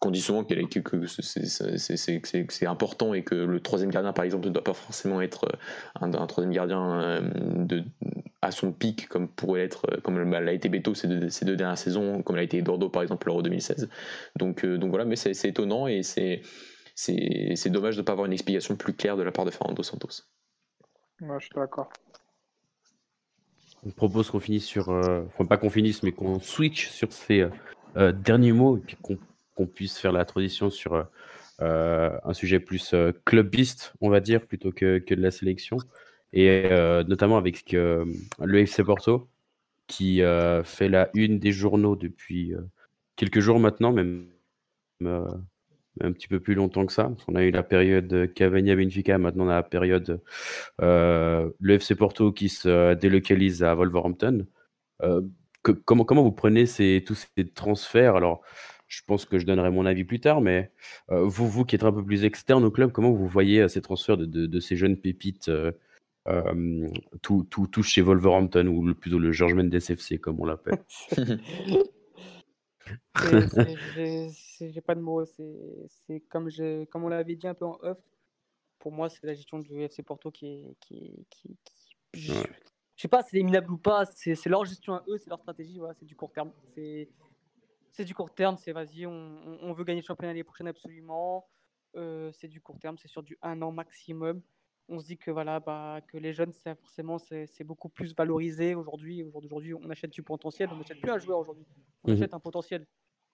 D: qu'on dit souvent que, que c'est important et que le troisième gardien, par exemple, ne doit pas forcément être un, un troisième gardien euh, de, à son pic, comme pourrait être, euh, comme l'a été Beto ces deux, ces deux, dernières saisons, comme l'a été Dordo par exemple l'Euro 2016. Donc, euh, donc voilà, mais c'est étonnant et c'est dommage de ne pas avoir une explication plus claire de la part de Fernando Santos.
C: Moi, je suis d'accord.
A: On propose qu'on finisse sur, euh, enfin pas qu'on finisse, mais qu'on switch sur ces derniers mots et qu'on puisse faire la transition sur un sujet plus clubiste, on va dire, plutôt que, que de la sélection et euh, notamment avec euh, le FC Porto qui euh, fait la une des journaux depuis quelques jours maintenant, même un petit peu plus longtemps que ça. On a eu la période Cavani Benfica, maintenant on a la période le FC Porto qui se délocalise à Wolverhampton. comment, comment vous prenez tous ces transferts? Alors, je pense que je donnerai mon avis plus tard, mais vous, vous qui êtes un peu plus externe au club, comment vous voyez ces transferts de, de, ces jeunes pépites euh, tout, tout, tout, chez Wolverhampton ou le, plutôt le George Mendes FC comme on l'appelle?
B: J'ai pas de mots. C'est comme, je, comme on l'avait dit un peu en off. Pour moi, c'est la gestion du FC Porto qui est. Qui, qui, je, sais pas, c'est minable ou pas. C'est leur gestion à eux, c'est leur stratégie. Voilà, c'est du court terme. C'est du court terme. C'est vas-y, on, on, veut gagner le championnat l'année prochaine absolument. Euh, c'est du court terme. C'est sur du un an maximum on se dit que voilà bah, que les jeunes c'est forcément c'est beaucoup plus valorisé aujourd'hui aujourd'hui on achète du potentiel on n'achète plus un joueur aujourd'hui on mmh achète un potentiel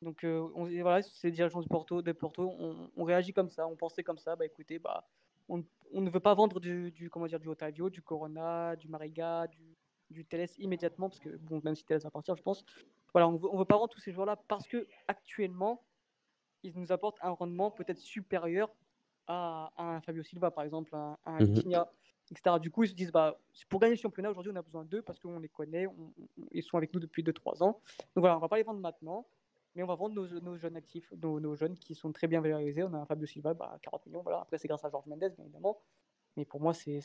B: donc euh, on, voilà c'est dirigeants du Porto de Porto on, réagit comme ça on pensait comme ça bah écoutez bah on, ne veut pas vendre du, comment dire du Otavio du Corona du Mariga du du Teles immédiatement parce que bon même si Teles va partir je pense voilà on veut, veut pas vendre tous ces joueurs là parce que actuellement ils nous apportent un rendement peut-être supérieur à, un Fabio Silva, par exemple, à, un mmh etc. Du coup, ils se disent, bah, pour gagner le championnat, aujourd'hui, on a besoin d'eux parce qu'on les connaît, ils sont avec nous depuis 2-3 ans. Donc voilà, on va pas les vendre maintenant. mais on va vendre nos, jeunes actifs, nos, jeunes qui sont très bien valorisés. On a un Fabio Silva, bah, 40 millions, voilà. Après, c'est grâce à Georges Mendes, bien évidemment. Mais pour moi, c'est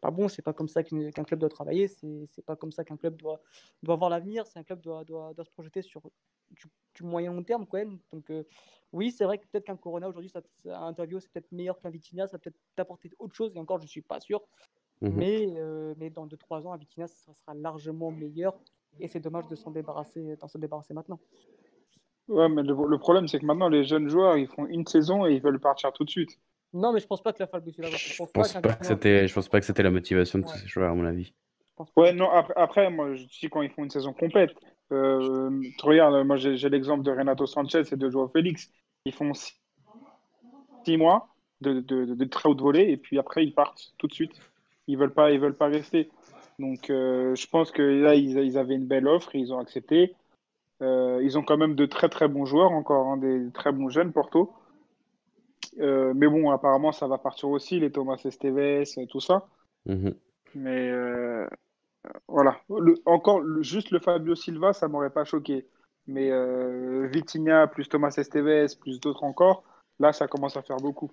B: pas bon. C'est pas comme ça qu'un club doit travailler. C'est pas comme ça qu'un club doit, doit voir l'avenir. C'est un club doit, doit, doit se projeter sur du, moyen long terme, quand même. Donc, euh, oui, c'est vrai que peut-être qu'un Corona aujourd'hui, ça, un interview, c'est peut-être meilleur qu'un Vitinha. Ça peut peut-être t'apporter autre chose. Et encore, je suis pas sûr. Mmh mais, euh, mais dans 2-3 ans, à Vitinha, ça sera largement meilleur. Et c'est dommage de s'en débarrasser, d'en se débarrasser maintenant.
C: Ouais, mais le, problème, c'est que maintenant, les jeunes joueurs, ils font une saison et ils veulent partir tout de suite.
B: Non, mais je pense pas que la Fabio Silva.
A: Je pense, pense pas, que c'était, je pense pas que c'était la motivation de tous ces joueurs, à mon avis.
C: Ouais, non, après, moi, je dis quand ils font une saison complète. Euh, tu regardes, moi, j'ai, l'exemple de Renato Sanchez et de Joao Félix. Ils font six, mois de, de, de, très haute volée et puis après, ils partent tout de suite. Ils veulent pas, ils veulent pas rester. Donc, euh, je pense que là, ils, avaient une belle offre, ils ont accepté. Euh, ils ont quand même de très très bons joueurs encore, hein, des très bons jeunes Porto. Euh, mais bon, apparemment, ça va partir aussi, les Thomas Esteves, tout ça. Mhm. Mais voilà. encore, juste le Fabio Silva, ça m'aurait pas choqué. Mais Vitinha, plus Thomas Esteves, plus d'autres encore, là, ça commence à faire beaucoup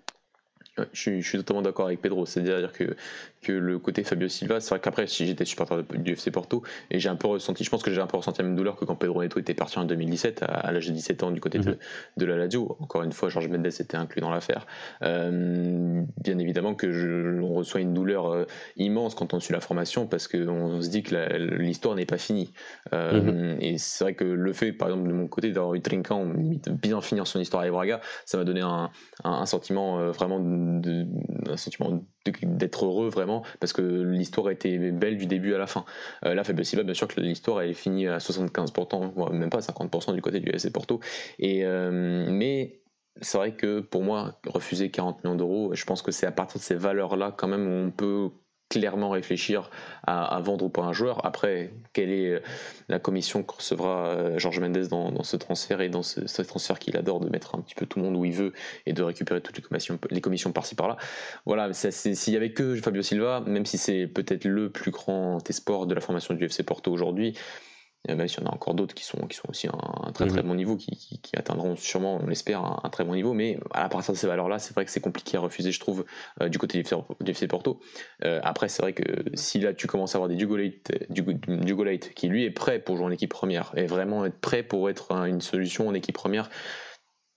D: je, suis, totalement d'accord avec Pedro, c'est-à-dire que, que le côté Fabio Silva, c'est vrai qu'après, si j'étais supporter du FC Porto, et j'ai un peu ressenti, je pense que j'ai un peu ressenti la même douleur que quand Pedro Neto était parti en 2017, à, l'âge de 17 ans, du côté de, mhm. de, la Lazio. Encore une fois, Georges Mendes était inclus dans l'affaire. Euh, bien évidemment que je, on reçoit une douleur euh, immense quand on suit la formation, parce qu'on se dit que l'histoire n'est pas finie. Euh, mhm. Et c'est vrai que le fait, par exemple, de mon côté, d'avoir eu Trinquant bien finir son histoire à Braga, ça m'a donné un, un, un sentiment vraiment de, un sentiment d'être heureux vraiment parce que l'histoire été belle du début à la fin. Euh, là, Fabio Silva, bien sûr que l'histoire est finie à 75%, même pas 50% du côté du FC Porto. Et, euh, mais c'est vrai que pour moi, refuser 40 millions d'euros, je pense que c'est à partir de ces valeurs-là quand même où on peut clairement réfléchir à, vendre pour un joueur. Après, quelle est euh, la commission que recevra euh, Georges Mendes dans, ce transfert et dans ce, transfert qu'il adore de mettre un petit peu tout le monde où il veut et de récupérer toutes les commissions, les commissions par-ci par-là. Voilà, s'il y avait que Fabio Silva, même si c'est peut-être le plus grand espoir de la formation du FC Porto aujourd'hui, même s'il y en a encore d'autres qui sont, qui sont aussi un, très très mhm. bon niveau, qui, qui, atteindront sûrement, on l'espère, un, très bon niveau, mais à partir de ces valeurs-là, c'est vrai que c'est compliqué à refuser, je trouve, euh, du côté du FC Porto. Euh, après, c'est vrai que si là tu commences à avoir des Dugolate qui lui est prêt pour jouer en équipe première, et vraiment être prêt pour être une solution en équipe première,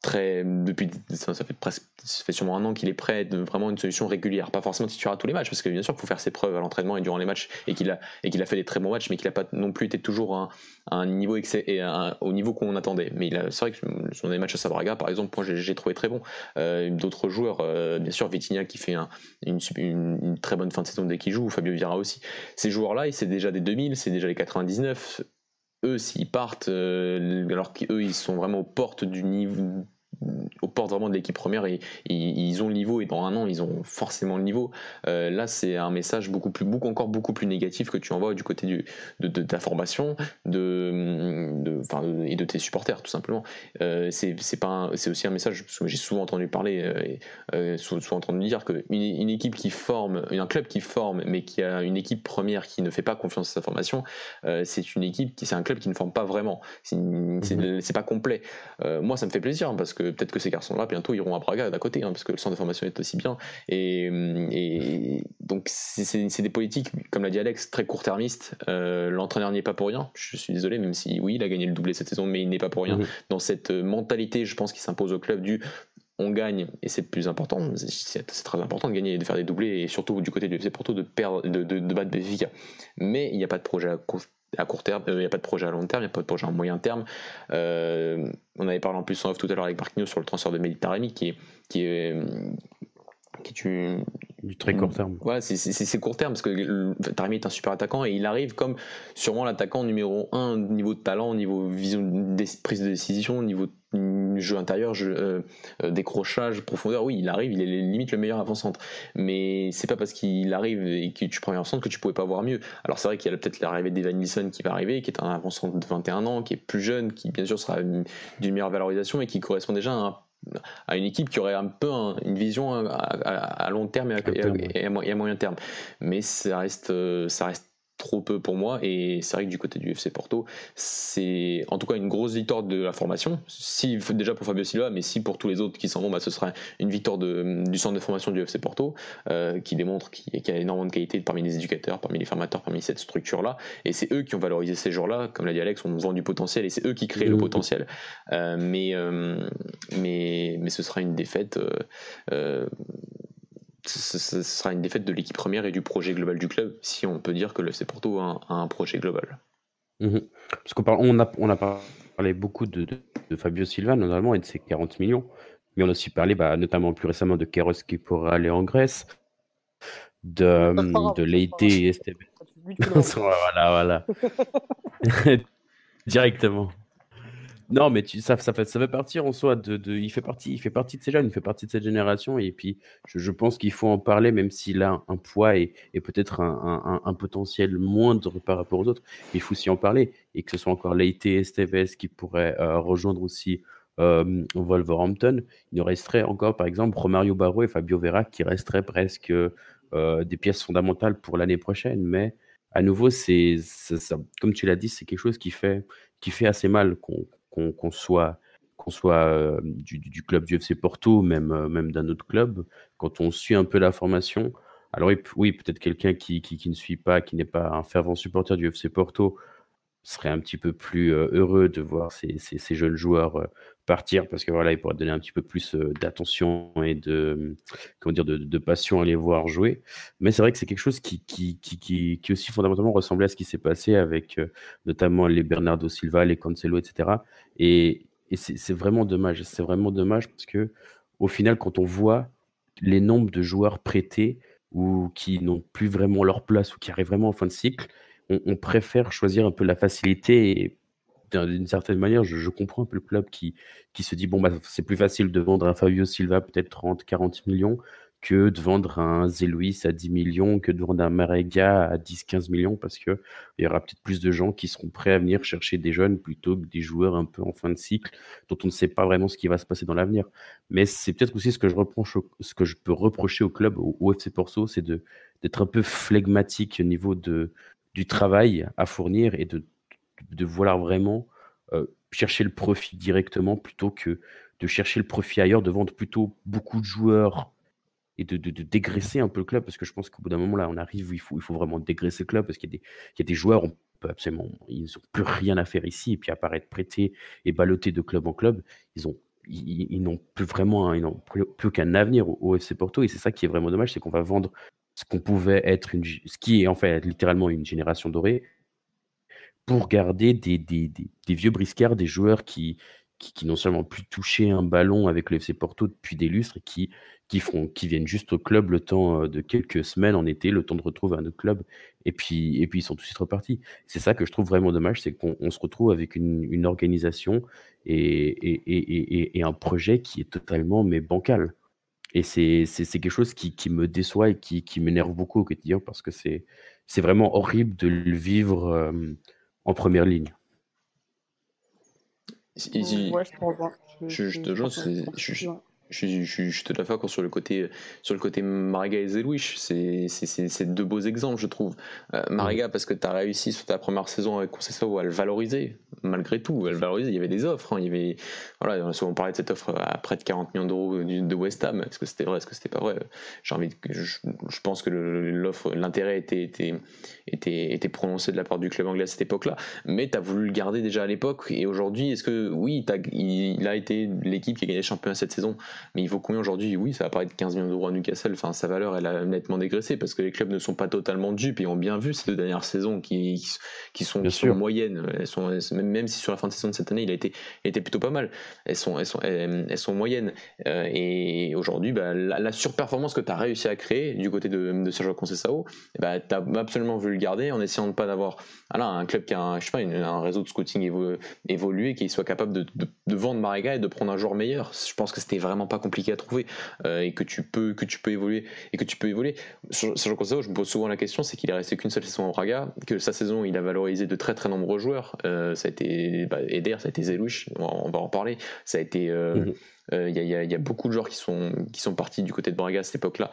D: depuis ça, fait presque sûrement un an qu'il est prêt de vraiment une solution régulière. Pas forcément titulaire à tous les matchs parce que bien sûr il faut faire ses preuves à l'entraînement et durant les matchs et qu'il a et qu'il a fait des très bons matchs mais qu'il a pas non plus été toujours un, niveau excès et au niveau qu'on attendait. Mais c'est vrai que sur des matchs à Sabraga par exemple moi j'ai trouvé très bon. Euh, d'autres joueurs euh, bien sûr Vitinha qui fait une, une, très bonne fin de saison dès qu'il joue Fabio Vieira aussi. Ces joueurs là c'est déjà des 2000 c'est déjà les 99 eux, s'ils partent, euh, alors qu'eux, ils sont vraiment aux portes du niveau aux portes vraiment de l'équipe première et, ils ont le niveau et dans un an ils ont forcément le niveau. Euh, là c'est un message beaucoup plus beaucoup encore beaucoup plus négatif que tu envoies du côté du, de, de, ta formation de, de et de tes supporters tout simplement. Euh, c'est aussi un message que j'ai souvent entendu parler euh, souvent, entendu dire que une, équipe qui forme un club qui forme mais qui a une équipe première qui ne fait pas confiance à sa formation c'est une équipe qui c'est un club qui ne forme pas vraiment. C'est mhm. pas complet. Moi ça me fait plaisir parce que peut-être que ces garçons-là, bientôt, iront à Braga d'à côté, hein, parce que le centre de formation est aussi bien. Et, donc, c'est des politiques, comme l'a dit Alex, très court-termistes. Euh, l'entraîneur n'y est pas pour rien. Je suis désolé, même si, oui, il a gagné le doublé cette saison, mais il n'est pas pour rien. Dans cette mentalité, je pense, qui s'impose au club du on gagne et c'est plus important, c'est très important de gagner et de faire des doublés et surtout du côté du FC Porto de perdre, de, de, de battre Benfica. Mais il n'y a pas de projet à à court terme, euh, il n'y a pas de projet à long terme, il n'y a pas de projet à moyen terme. Euh, on avait parlé en plus en off tout à l'heure avec Marquinhos sur le transfert de Méditerranée qui est, qui est, qui est
A: du très court terme.
D: Ouais, c'est court terme parce que Taremi est un super attaquant et il arrive comme sûrement l'attaquant numéro 1 au niveau de talent, au niveau vision prise de décision, au niveau jeu intérieur, jeu, euh, euh, décrochage, profondeur. Oui, il arrive, il est limite le meilleur avant-centre. Mais c'est pas parce qu'il arrive et que tu prends un centre que tu pouvais pas voir mieux. Alors c'est vrai qu'il y a peut-être l'arrivée d'Evan Nilsson qui va arriver, qui est un avant-centre de 21 ans, qui est plus jeune, qui bien sûr sera d'une meilleure valorisation et qui correspond déjà à un à une équipe qui aurait un peu une vision à, long terme et à, moyen terme. Mais ça reste, ça reste trop peu pour moi. Et c'est vrai que du côté du FC Porto, c'est en tout cas une grosse victoire de la formation. Si, déjà pour Fabio Silva, mais si pour tous les autres qui s'en vont, bah, ce sera une victoire de, du centre de formation du FC Porto, euh, qui démontre qu'il y a énormément de qualité parmi les éducateurs, parmi les formateurs, parmi cette structure-là. Et c'est eux qui ont valorisé ces joueurs-là. Comme l'a dit Alex, on vend du potentiel et c'est eux qui créent le potentiel. Euh, mais, euh, mais, mais ce sera une défaite ce sera une défaite de l'équipe première et du projet global du club, si on peut dire que le FC Porto a un, projet global.
A: Mhm. Parce qu'on on a, on a parlé beaucoup de, Fabio Silva, notamment, et de ses 40 millions, mais on a aussi parlé, bah, notamment plus récemment, de Keros qui pourrait aller en Grèce, de, de Leite et STB. voilà, voilà. Directement. Non, mais ça, ça, fait, ça fait partir en soi il fait partie, il fait partie de ces jeunes, il fait partie de cette génération, et puis je, pense qu'il faut en parler, même s'il a un poids et, peut-être un, potentiel moindre par rapport aux autres. Il faut aussi en parler, et que ce soit encore Leite et Esteves qui pourraient euh, rejoindre aussi euh, Wolverhampton. Il nous resterait encore, par exemple, Romario Barro et Fabio Vera qui resteraient presque euh, des pièces fondamentales pour l'année prochaine, mais à nouveau, c'est, comme tu l'as dit, c'est quelque chose qui fait, qui fait assez mal qu'on qu'on soit, qu'on soit euh, du, club du FC Porto, même, euh, même d'un autre club, quand on suit un peu la formation, alors oui, peut-être quelqu'un qui, qui, ne suit pas, qui n'est pas un fervent supporter du FC Porto, serait un petit peu plus heureux de voir ces, ces, jeunes joueurs partir parce que voilà, il pourrait donner un petit peu plus d'attention et de, comment dire, de, passion à les voir jouer. Mais c'est vrai que c'est quelque chose qui, qui, qui, qui, aussi fondamentalement ressemblait à ce qui s'est passé avec notamment les Bernardo Silva, les Cancelo, etc. Et, et c'est vraiment dommage. C'est vraiment dommage parce que au final, quand on voit les nombres de joueurs prêtés ou qui n'ont plus vraiment leur place ou qui arrivent vraiment en fin de cycle, on, préfère choisir un peu la facilité d'une certaine manière, je, comprends un peu le club qui, se dit bon, bah, c'est plus facile de vendre un Fabio Silva peut-être 30, 40 millions que de vendre un Zéluis à 10 millions, que de vendre un Marega à 10, 15 millions, parce qu'il y aura peut-être plus de gens qui seront prêts à venir chercher des jeunes plutôt que des joueurs un peu en fin de cycle, dont on ne sait pas vraiment ce qui va se passer dans l'avenir. Mais c'est peut-être aussi ce que je reproche, ce que peux reprocher au club, au, FC Porto, c'est d'être un peu flegmatique au niveau de, du travail à fournir et de de vouloir vraiment euh, chercher le profit directement plutôt que de chercher le profit ailleurs, de vendre plutôt beaucoup de joueurs et de, dégraisser un peu le club. Parce que je pense qu'au bout d'un moment là on arrive où il faut, il faut vraiment dégraisser le club parce qu'il y, y, a des joueurs on peut absolument ils n'ont plus rien à faire ici. Et puis être prêtés et ballottés de club en club ils ont n'ont plus vraiment ils n'ont plus, qu'un avenir au, au, FC Porto. Et c'est ça qui est vraiment dommage c'est qu'on va vendre ce qu'on pouvait être ce qui est en fait littéralement une génération dorée pour garder des, vieux briscards, des joueurs qui, qui, qui n'ont seulement plus touché un ballon avec le FC Porto depuis des lustres et qui, viennent juste au club le temps euh, de quelques semaines en été, le temps de retrouver un autre club, et puis, ils sont tout de suite repartis. C'est ça que je trouve vraiment dommage, c'est qu'on se retrouve avec une, organisation et, et, un projet qui est totalement mais bancal. Et c'est quelque chose qui, qui, me déçoit et qui, qui m'énerve beaucoup au quotidien parce que c'est vraiment horrible de le vivre. Euh, en première ligne.
D: ouais, je, je, te je, je, je, suis tout à fait d'accord sur le côté sur le côté Mariga et Zelouich. C'est deux beaux exemples, je trouve. Euh, Mariga, parce que tu as réussi sur ta première saison avec Conceição à le valoriser, malgré tout. À le valoriser. Il y avait des offres. Hein. il y avait, voilà, on a souvent parlé de cette offre à près de 40 millions d'euros de West Ham. Est-ce que c'était vrai Est-ce que c'était pas vrai? J'ai envie de, je, je, pense que l'offre, l'intérêt était, était, était, était, prononcé de la part du club anglais à cette époque-là. Mais tu as voulu le garder déjà à l'époque. Et aujourd'hui, est-ce que, oui, il, a été l'équipe qui a gagné le championnat cette saison mais il vaut combien aujourd'hui? Oui, ça va paraître 15 millions d'euros à Newcastle. Enfin, sa valeur, elle a nettement dégraissé parce que les clubs ne sont pas totalement dupes et ont bien vu ces deux dernières saisons qui, qui sont, moyennes. Elles sont, même si sur la fin de saison de cette année, il a été, été plutôt pas mal. Elles sont, elles sont, elles, sont moyennes. Euh, et aujourd'hui, bah, la, surperformance que tu as réussi à créer du côté de, de Sergio Conceição, bah, tu as absolument voulu le garder en essayant de pas d'avoir un club qui a un, je sais pas, un réseau de scouting évolué, qui soit capable de, de, vendre Mariga et de prendre un joueur meilleur. Je pense que c'était vraiment pas compliqué à trouver euh, et que tu peux que tu peux évoluer et que tu peux évoluer. Comme ça, je me pose souvent la question, c'est qu'il est resté qu'une seule saison en Braga, que sa saison il a valorisé de très très nombreux joueurs. Euh, ça a été bah, Eder, ça a été Zelouch, on va en parler. Ça a été euh, mhm. Il y, y, a beaucoup de joueurs qui sont, partis du côté de Braga à cette époque-là,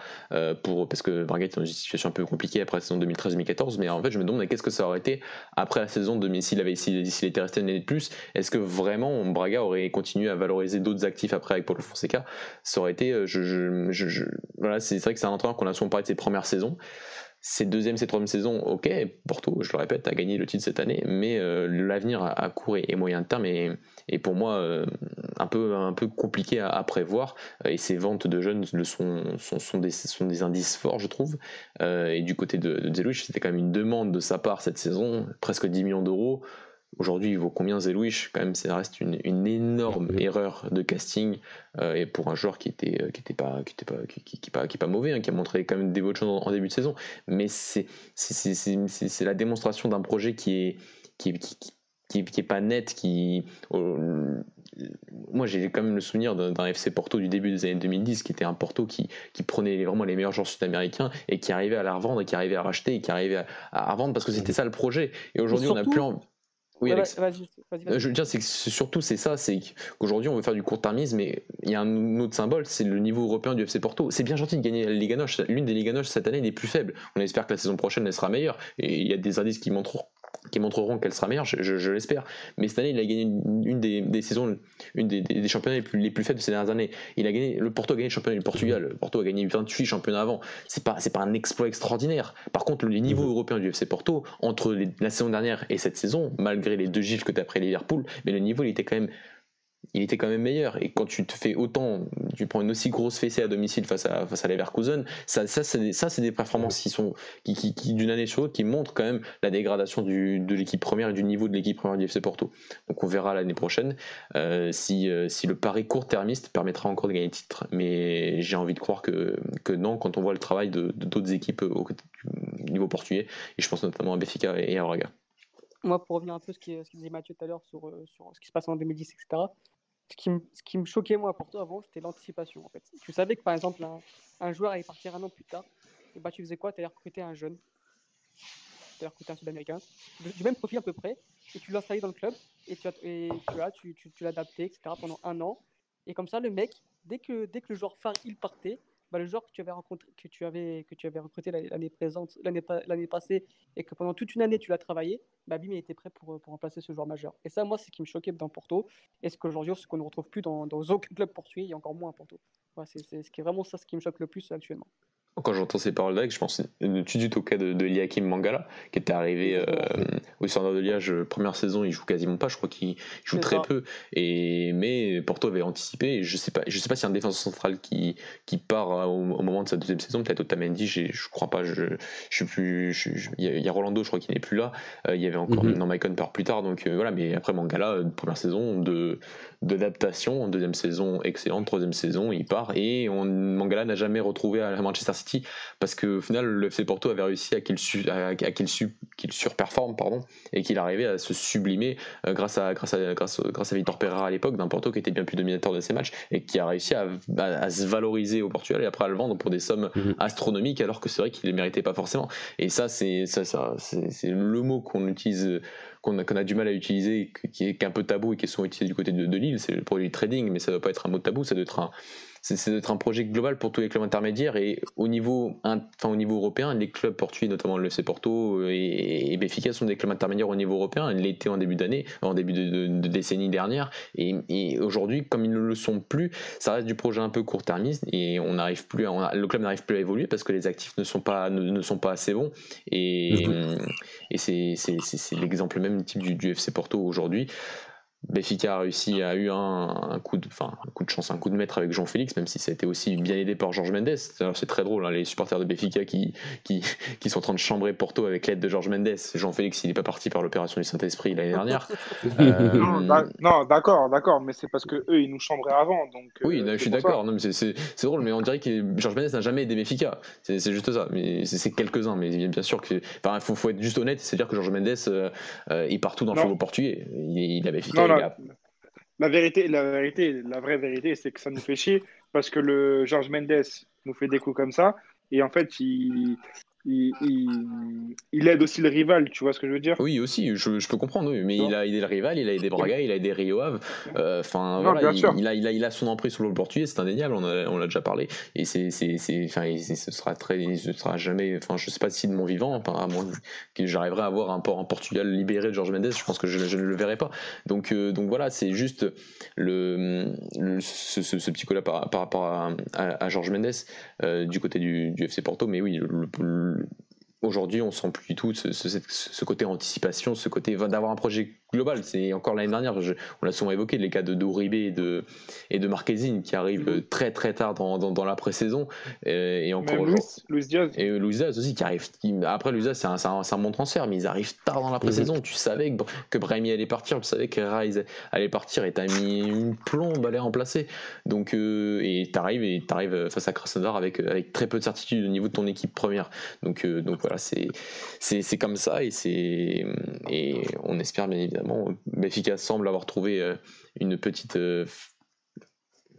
D: pour parce que Braga était dans une situation un peu compliquée après la saison 2013-2014. Mais en fait, je me demande qu'est-ce que ça aurait été après la saison 2000 s'il avait s'il était resté une année de plus. Est-ce que vraiment Braga aurait continué à valoriser d'autres actifs après avec Paulo Fonseca? Ça aurait été, je, je, je, voilà, c'est vrai que c'est un entraîneur qu'on a souvent parlé de ses premières saisons. Ces deuxième, ces troisième saison, ok, Porto, je le répète, a gagné le titre cette année, mais euh, l'avenir à, court et moyen terme est, pour moi euh, un, peu, un peu compliqué à, prévoir. Euh, et ces ventes de jeunes le sont, sont, des, sont des indices forts, je trouve. et du côté de, de c'était quand même une demande de sa part cette saison, presque 10 millions d'euros. Aujourd'hui, il vaut combien Zelouich? Quand même, ça reste une, énorme erreur de casting euh, et pour un joueur qui était euh, qui était pas qui était pas qui, qui, pas, qui pas mauvais, hein, qui a montré quand même des bonnes choses en, début de saison. Mais c'est c'est la démonstration d'un projet qui est qui, qui, qui, est pas net, qui moi j'ai quand même le souvenir d'un FC Porto du début des années 2010 qui était un Porto qui, qui prenait vraiment les meilleurs joueurs sud-américains et qui arrivait à la revendre et qui arrivait à racheter et qui arrivait à, à vendre parce que c'était ça le projet. Et aujourd'hui on a plus en... Oui, Alex. Euh, je veux dire, c'est que surtout c'est ça, c'est qu'aujourd'hui on veut faire du court-termisme, mais il y a un autre symbole, c'est le niveau européen du FC Porto. C'est bien gentil de gagner la Liga Noche, l'une des Liga Noche cette année n'est plus faible. On espère que la saison prochaine elle sera meilleure, et il y a des indices qui montreront qui montreront qu'elle sera meilleure, je, l'espère. Mais cette année, il a gagné une, des, saisons, une des, championnats les plus, les plus faibles de ces dernières années. Il a gagné, le Porto a gagné le championnat du Portugal. Le Porto a gagné 28 championnats avant. C'est pas, c'est pas un exploit extraordinaire. Par contre, le niveau mhm. européen du FC Porto, entre la saison dernière et cette saison, malgré les deux gifles que tu as pris Liverpool, mais le niveau, il était quand même il était quand même meilleur. Et quand tu te fais autant, tu prends une aussi grosse fessée à domicile face à, face à Leverkusen, ça, ça c'est des, performances qui sont, qui, qui, d'une année sur l'autre, qui montrent quand même la dégradation du, de l'équipe première et du niveau de l'équipe première du FC Porto. Donc on verra l'année prochaine euh, si, euh, si le pari court-termiste permettra encore de gagner le titre. Mais j'ai envie de croire que, que non, quand on voit le travail de, d'autres équipes au niveau portugais, et je pense notamment à Béfica et à Braga.
B: Moi, pour revenir un peu à ce qu'il disait Mathieu tout à l'heure sur, euh, sur ce qui se passe en 2010, etc., ce qui, me, ce qui me choquait moi pour toi avant, c'était l'anticipation. En fait. Tu savais que par exemple, un, joueur allait partir un an plus tard, et bah, tu faisais quoi? Tu allais recruter un jeune, tu allais recruter un Sud-Américain, du même profil à peu près, et tu l'installais dans le club, et tu, et tu, tu, tu, tu l'adaptais, etc. pendant un an. Et comme ça, le mec, dès que, dès que le joueur phare il partait, bah, le joueur que tu avais rencontré, que tu avais, que tu avais recruté l'année présente, l'année, l'année passée, et que pendant toute une année tu l'as travaillé, bah, Bim était prêt pour, pour remplacer ce joueur majeur. Et ça, moi, c'est ce qui me choquait dans Porto, et ce qu'aujourd'hui, ce qu'on ne retrouve plus dans, dans aucun club portugais, et encore moins à Porto? c'est, c'est ce qui vraiment ça, ce qui me choque le plus actuellement
D: quand j'entends ces paroles-là, je pense tout de suite au cas de, de Liakim Mangala, qui était arrivé euh, au Standard de Liège première saison, il joue quasiment pas, je crois qu'il joue très peu. Et mais Porto avait anticipé. je sais pas, je sais pas s'il y a un défenseur central qui qui part au, moment de sa deuxième saison, peut-être Otamendi, je je crois pas. Je je suis plus. Il y, a Rolando, je crois qu'il n'est plus là. Euh, il y avait encore mm -hmm. part plus tard, donc euh, voilà. Mais après Mangala, première saison de d'adaptation, deuxième saison excellente, troisième saison il part et on, Mangala n'a jamais retrouvé à Manchester City parce qu'au final le FC Porto avait réussi à qu'il surperforme pardon et qu'il arrivait à se sublimer euh, grâce à grâce à grâce, grâce à Victor Pereira à l'époque d'un Porto qui était bien plus dominateur de ses matchs et qui a réussi à, se valoriser au Portugal et après à le vendre pour des sommes mhm. astronomiques alors que c'est vrai qu'il ne les méritait pas forcément. Et ça c'est ça, ça c'est le mot qu'on utilise qu'on a, a, du mal à utiliser, qui est, un peu tabou et qui est souvent utilisé du côté de, de Lille, c'est le produit trading, mais ça ne doit pas être un mot tabou, ça doit être un, c'est d'être un projet global pour tous les clubs intermédiaires et au niveau, enfin, au niveau européen, les clubs portugais, notamment le FC Porto et, et Benfica, sont des clubs intermédiaires au niveau européen. Ils l'étaient en début d'année, en début de, décennie dernière, et, aujourd'hui, comme ils ne le sont plus, ça reste du projet un peu court-termiste et on n'arrive plus, le club n'arrive plus à évoluer parce que les actifs ne sont pas, ne, sont pas assez bons. Et, et c'est l'exemple même type du, du FC Porto aujourd'hui. Benfica a réussi, a eu un, coup de, enfin, un coup de chance, un coup de maître avec Jean-Félix, même si ça a été aussi bien aidé par Georges Mendes. C'est très drôle, hein, les supporters de Benfica qui, qui, qui, sont en train de chambrer Porto avec l'aide de Georges Mendes. Jean-Félix, il n'est pas parti par l'opération du Saint-Esprit l'année dernière.
C: Euh, non, d'accord, d'accord, mais c'est parce que eux, ils nous chambraient avant. Donc,
D: oui, euh, je suis d'accord. C'est drôle, mais on dirait que Georges Mendes n'a jamais aidé Benfica. C'est juste ça. Mais c'est quelques-uns, mais bien sûr que, il faut, faut, être juste honnête, c'est dire que Georges Mendes euh, est partout dans le football portugais. Il, il a
C: La, vérité, la vérité, la vraie vérité, c'est que ça nous fait chier parce que le Georges Mendes nous fait des coups comme ça. Et en fait, il, il, aide aussi le rival, tu vois ce que je veux dire?
D: Oui, aussi, je, peux comprendre, mais il a aidé le rival, il a aidé Braga, il a aidé Rio Ave. Euh, enfin, voilà, il, a, il, a, son emprise sur le portugais, c'est indéniable, on, l'a déjà parlé. Et c'est, ce sera très, ce sera jamais, enfin, je sais pas si de mon vivant, à moins que j'arriverai à avoir un, un Portugal libéré de Georges Mendes, je pense que je, ne le verrai pas. Donc, euh, donc voilà, c'est juste le, ce, petit coup-là par, rapport à, à, Georges Mendes euh, du côté du, du, FC Porto, mais oui, le aujourd'hui, on sent plus du tout ce, ce, côté anticipation, ce côté d'avoir un projet global. C'est encore l'année dernière, on l'a souvent évoqué, les cas de Douribe et de, et de Marquezine qui arrivent mhm. très très tard dans, dans, la pré-saison. Euh, et, encore
C: Luis, Diaz.
D: Et Luis Diaz aussi qui arrive. après, Luis Diaz, c'est un, un, bon transfert, mais ils arrivent tard dans la pré-saison. Mhm. Tu savais que, que Brahimi allait partir, tu savais que Rise allait partir et t'as mis une plombe à les remplacer. Donc, euh, et t'arrives et t'arrives face à Krasnodar avec, avec très peu de certitude au niveau de ton équipe première. Donc, euh, donc voilà, c'est, comme ça et, et on espère bien évidemment évidemment. Benfica semble avoir trouvé euh, une petite euh,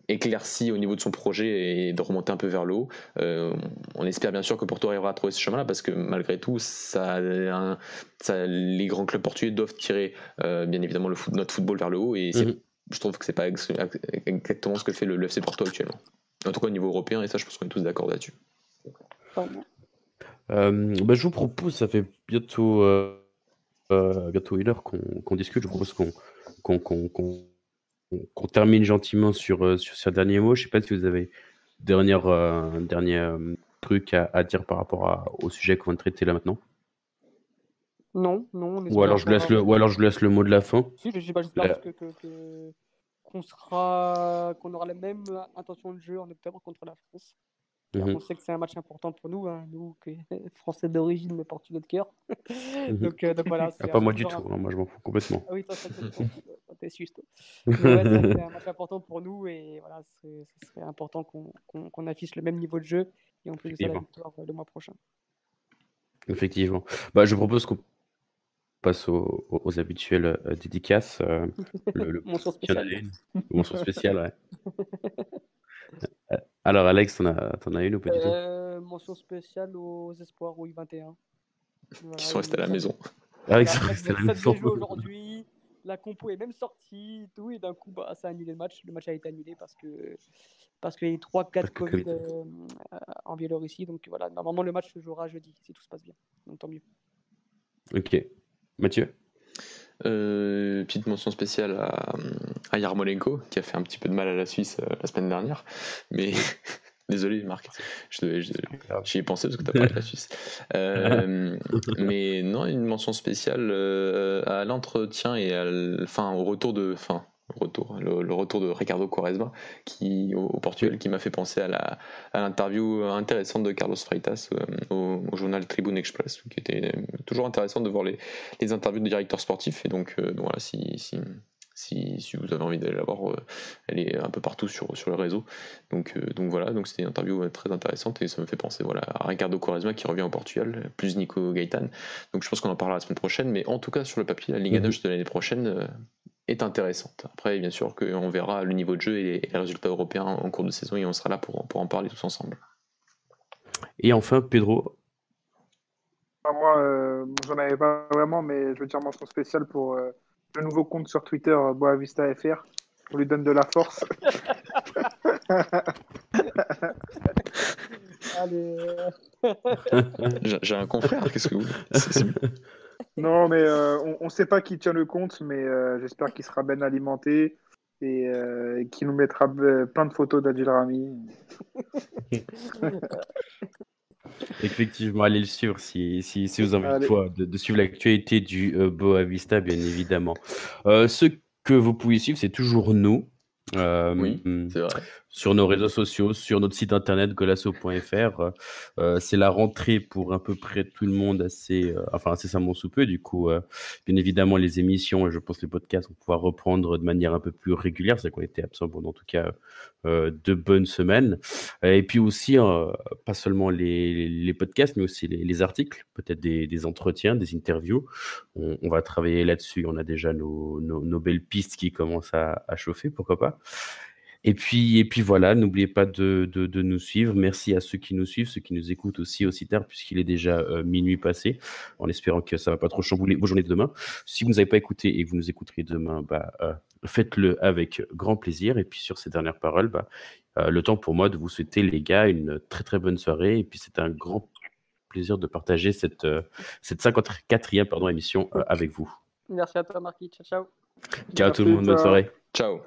D: éclaircie au niveau de son projet et de remonter un peu vers le haut. Euh, on espère bien sûr que Porto arrivera à trouver ce chemin-là parce que malgré tout, ça, les grands clubs portugais doivent tirer bien évidemment le notre football vers le haut et mhm. je trouve que c'est pas exactement ce que fait le, FC Porto actuellement. En tout cas au niveau européen et ça je pense qu'on est tous d'accord là-dessus.
A: bah, je vous propose, ça fait bientôt euh, bientôt une heure qu'on discute. Je propose qu'on termine gentiment sur, euh, sur ce dernier mot. Je ne sais pas si vous avez dernière, euh, un dernier truc à, dire par rapport au sujet qu'on va traiter là maintenant.
B: Non, non.
A: Ou alors, je laisse le, ou alors je laisse le mot de la fin.
B: Si, je sais pas, j'espère que, qu'on sera, qu'on aura la même intention de jeu en octobre contre la France. Mhm. On sait que c'est un match important pour nous, hein, nous, français d'origine mais portugais de cœur.
A: Donc, euh, donc, voilà, ah, pas moi du tout, hein, moi je m'en fous complètement.
B: Ah oui, toi, t'es juste. c'est un match important pour nous et voilà, ce serait important qu'on affiche le même niveau de jeu et on peut ça la victoire euh, le mois prochain.
A: Effectivement. Bah, je propose qu'on passe aux, aux, habituelles euh, dédicaces. Euh,
B: le, le. Mention spéciale,
A: ouais. Alors, Alex, t'en as, en as une ou pas du tout?
B: Euh, Mention spéciale aux espoirs au I21.
D: qui sont restés à la maison.
A: Ah, qui sont restés à la maison.
B: aujourd'hui, la compo est même sortie, tout, et d'un coup, bah, ça a annulé le match. Le match a été annulé parce que parce qu'il y a eu 3-4 Covid, euh, en Biélorussie. Donc voilà, normalement, le match se jouera jeudi, si tout se passe bien. Donc tant mieux.
A: Ok. Mathieu?
D: Euh, petite mention spéciale à, à, Yarmolenko, qui a fait un petit peu de mal à la Suisse euh, la semaine dernière. Mais désolé, Marc, j'y ai pensé parce que tu as parlé de la Suisse. Euh, mais non, une mention spéciale à l'entretien et à, enfin, au retour de. Fin, retour, le, retour de Ricardo Quaresma qui, au, Portugal qui m'a fait penser à l'interview intéressante de Carlos Freitas euh, au, journal Tribune Express, qui était toujours intéressant de voir les, les interviews de directeurs sportifs. Et donc, euh, voilà, si, si, si, vous avez envie d'aller la voir, euh, elle est un peu partout sur, sur le réseau. Donc, donc voilà, donc c'était une interview très intéressante et ça me fait penser voilà, à Ricardo Quaresma qui revient au Portugal, plus Nico Gaetan. Donc je pense qu'on en parlera la semaine prochaine, mais en tout cas sur le papier, la Ligue 1 mm-hmm. de l'année prochaine est intéressante. Après, bien sûr qu'on verra le niveau de jeu et les résultats européens en cours de saison et on sera là pour, pour en parler tous ensemble.
A: Et enfin, Pedro.
C: Moi, euh, j'en avais pas vraiment, mais je veux dire mention spéciale pour euh, le nouveau compte sur Twitter, euh, Boavista FR. On lui donne de la force.
D: J'ai un confrère, qu'est-ce que vous
C: non, mais euh, on ne sait pas qui tient le compte, mais euh, j'espère qu'il sera bien alimenté et euh, qu'il nous mettra plein de photos d'Adil Rami.
A: Effectivement, allez le suivre si, si, si vous avez envie de, de, suivre l'actualité du Boa Vista, bien évidemment. ce que vous pouvez suivre, c'est toujours nous.
D: oui, c'est vrai
A: sur nos réseaux sociaux, sur notre site internet golasso.fr. Euh, c'est la rentrée pour à peu près tout le monde assez, euh, enfin incessamment sous peu. Du coup, euh, bien évidemment, les émissions et je pense les podcasts vont pouvoir reprendre de manière un peu plus régulière. C'est qu'on était absent pendant en tout cas euh, deux bonnes semaines. Et puis aussi, pas seulement les, podcasts, mais aussi les, les articles, peut-être des, entretiens, des interviews. On, va travailler là-dessus. On a déjà nos, belles pistes qui commencent à, à chauffer, pourquoi pas. Et puis, et puis voilà, n'oubliez pas de, de, de, nous suivre. Merci à ceux qui nous suivent, ceux qui nous écoutent aussi aussi tard, puisqu'il est déjà euh, minuit passé, en espérant que ça va pas trop chambouler vos journées de demain. Si vous ne nous avez pas écouté et que vous nous écouterez demain, bah, euh, faites-le avec grand plaisir. Et puis sur ces dernières paroles, bah, euh, le temps pour moi de vous souhaiter, les gars, une très très bonne soirée. Et puis c'est un grand plaisir de partager cette, cette 54e pardon, émission avec vous.
B: Merci à toi, Marquis. Ciao, ciao.
A: Ciao tout le monde, bonne soirée.
D: Ciao.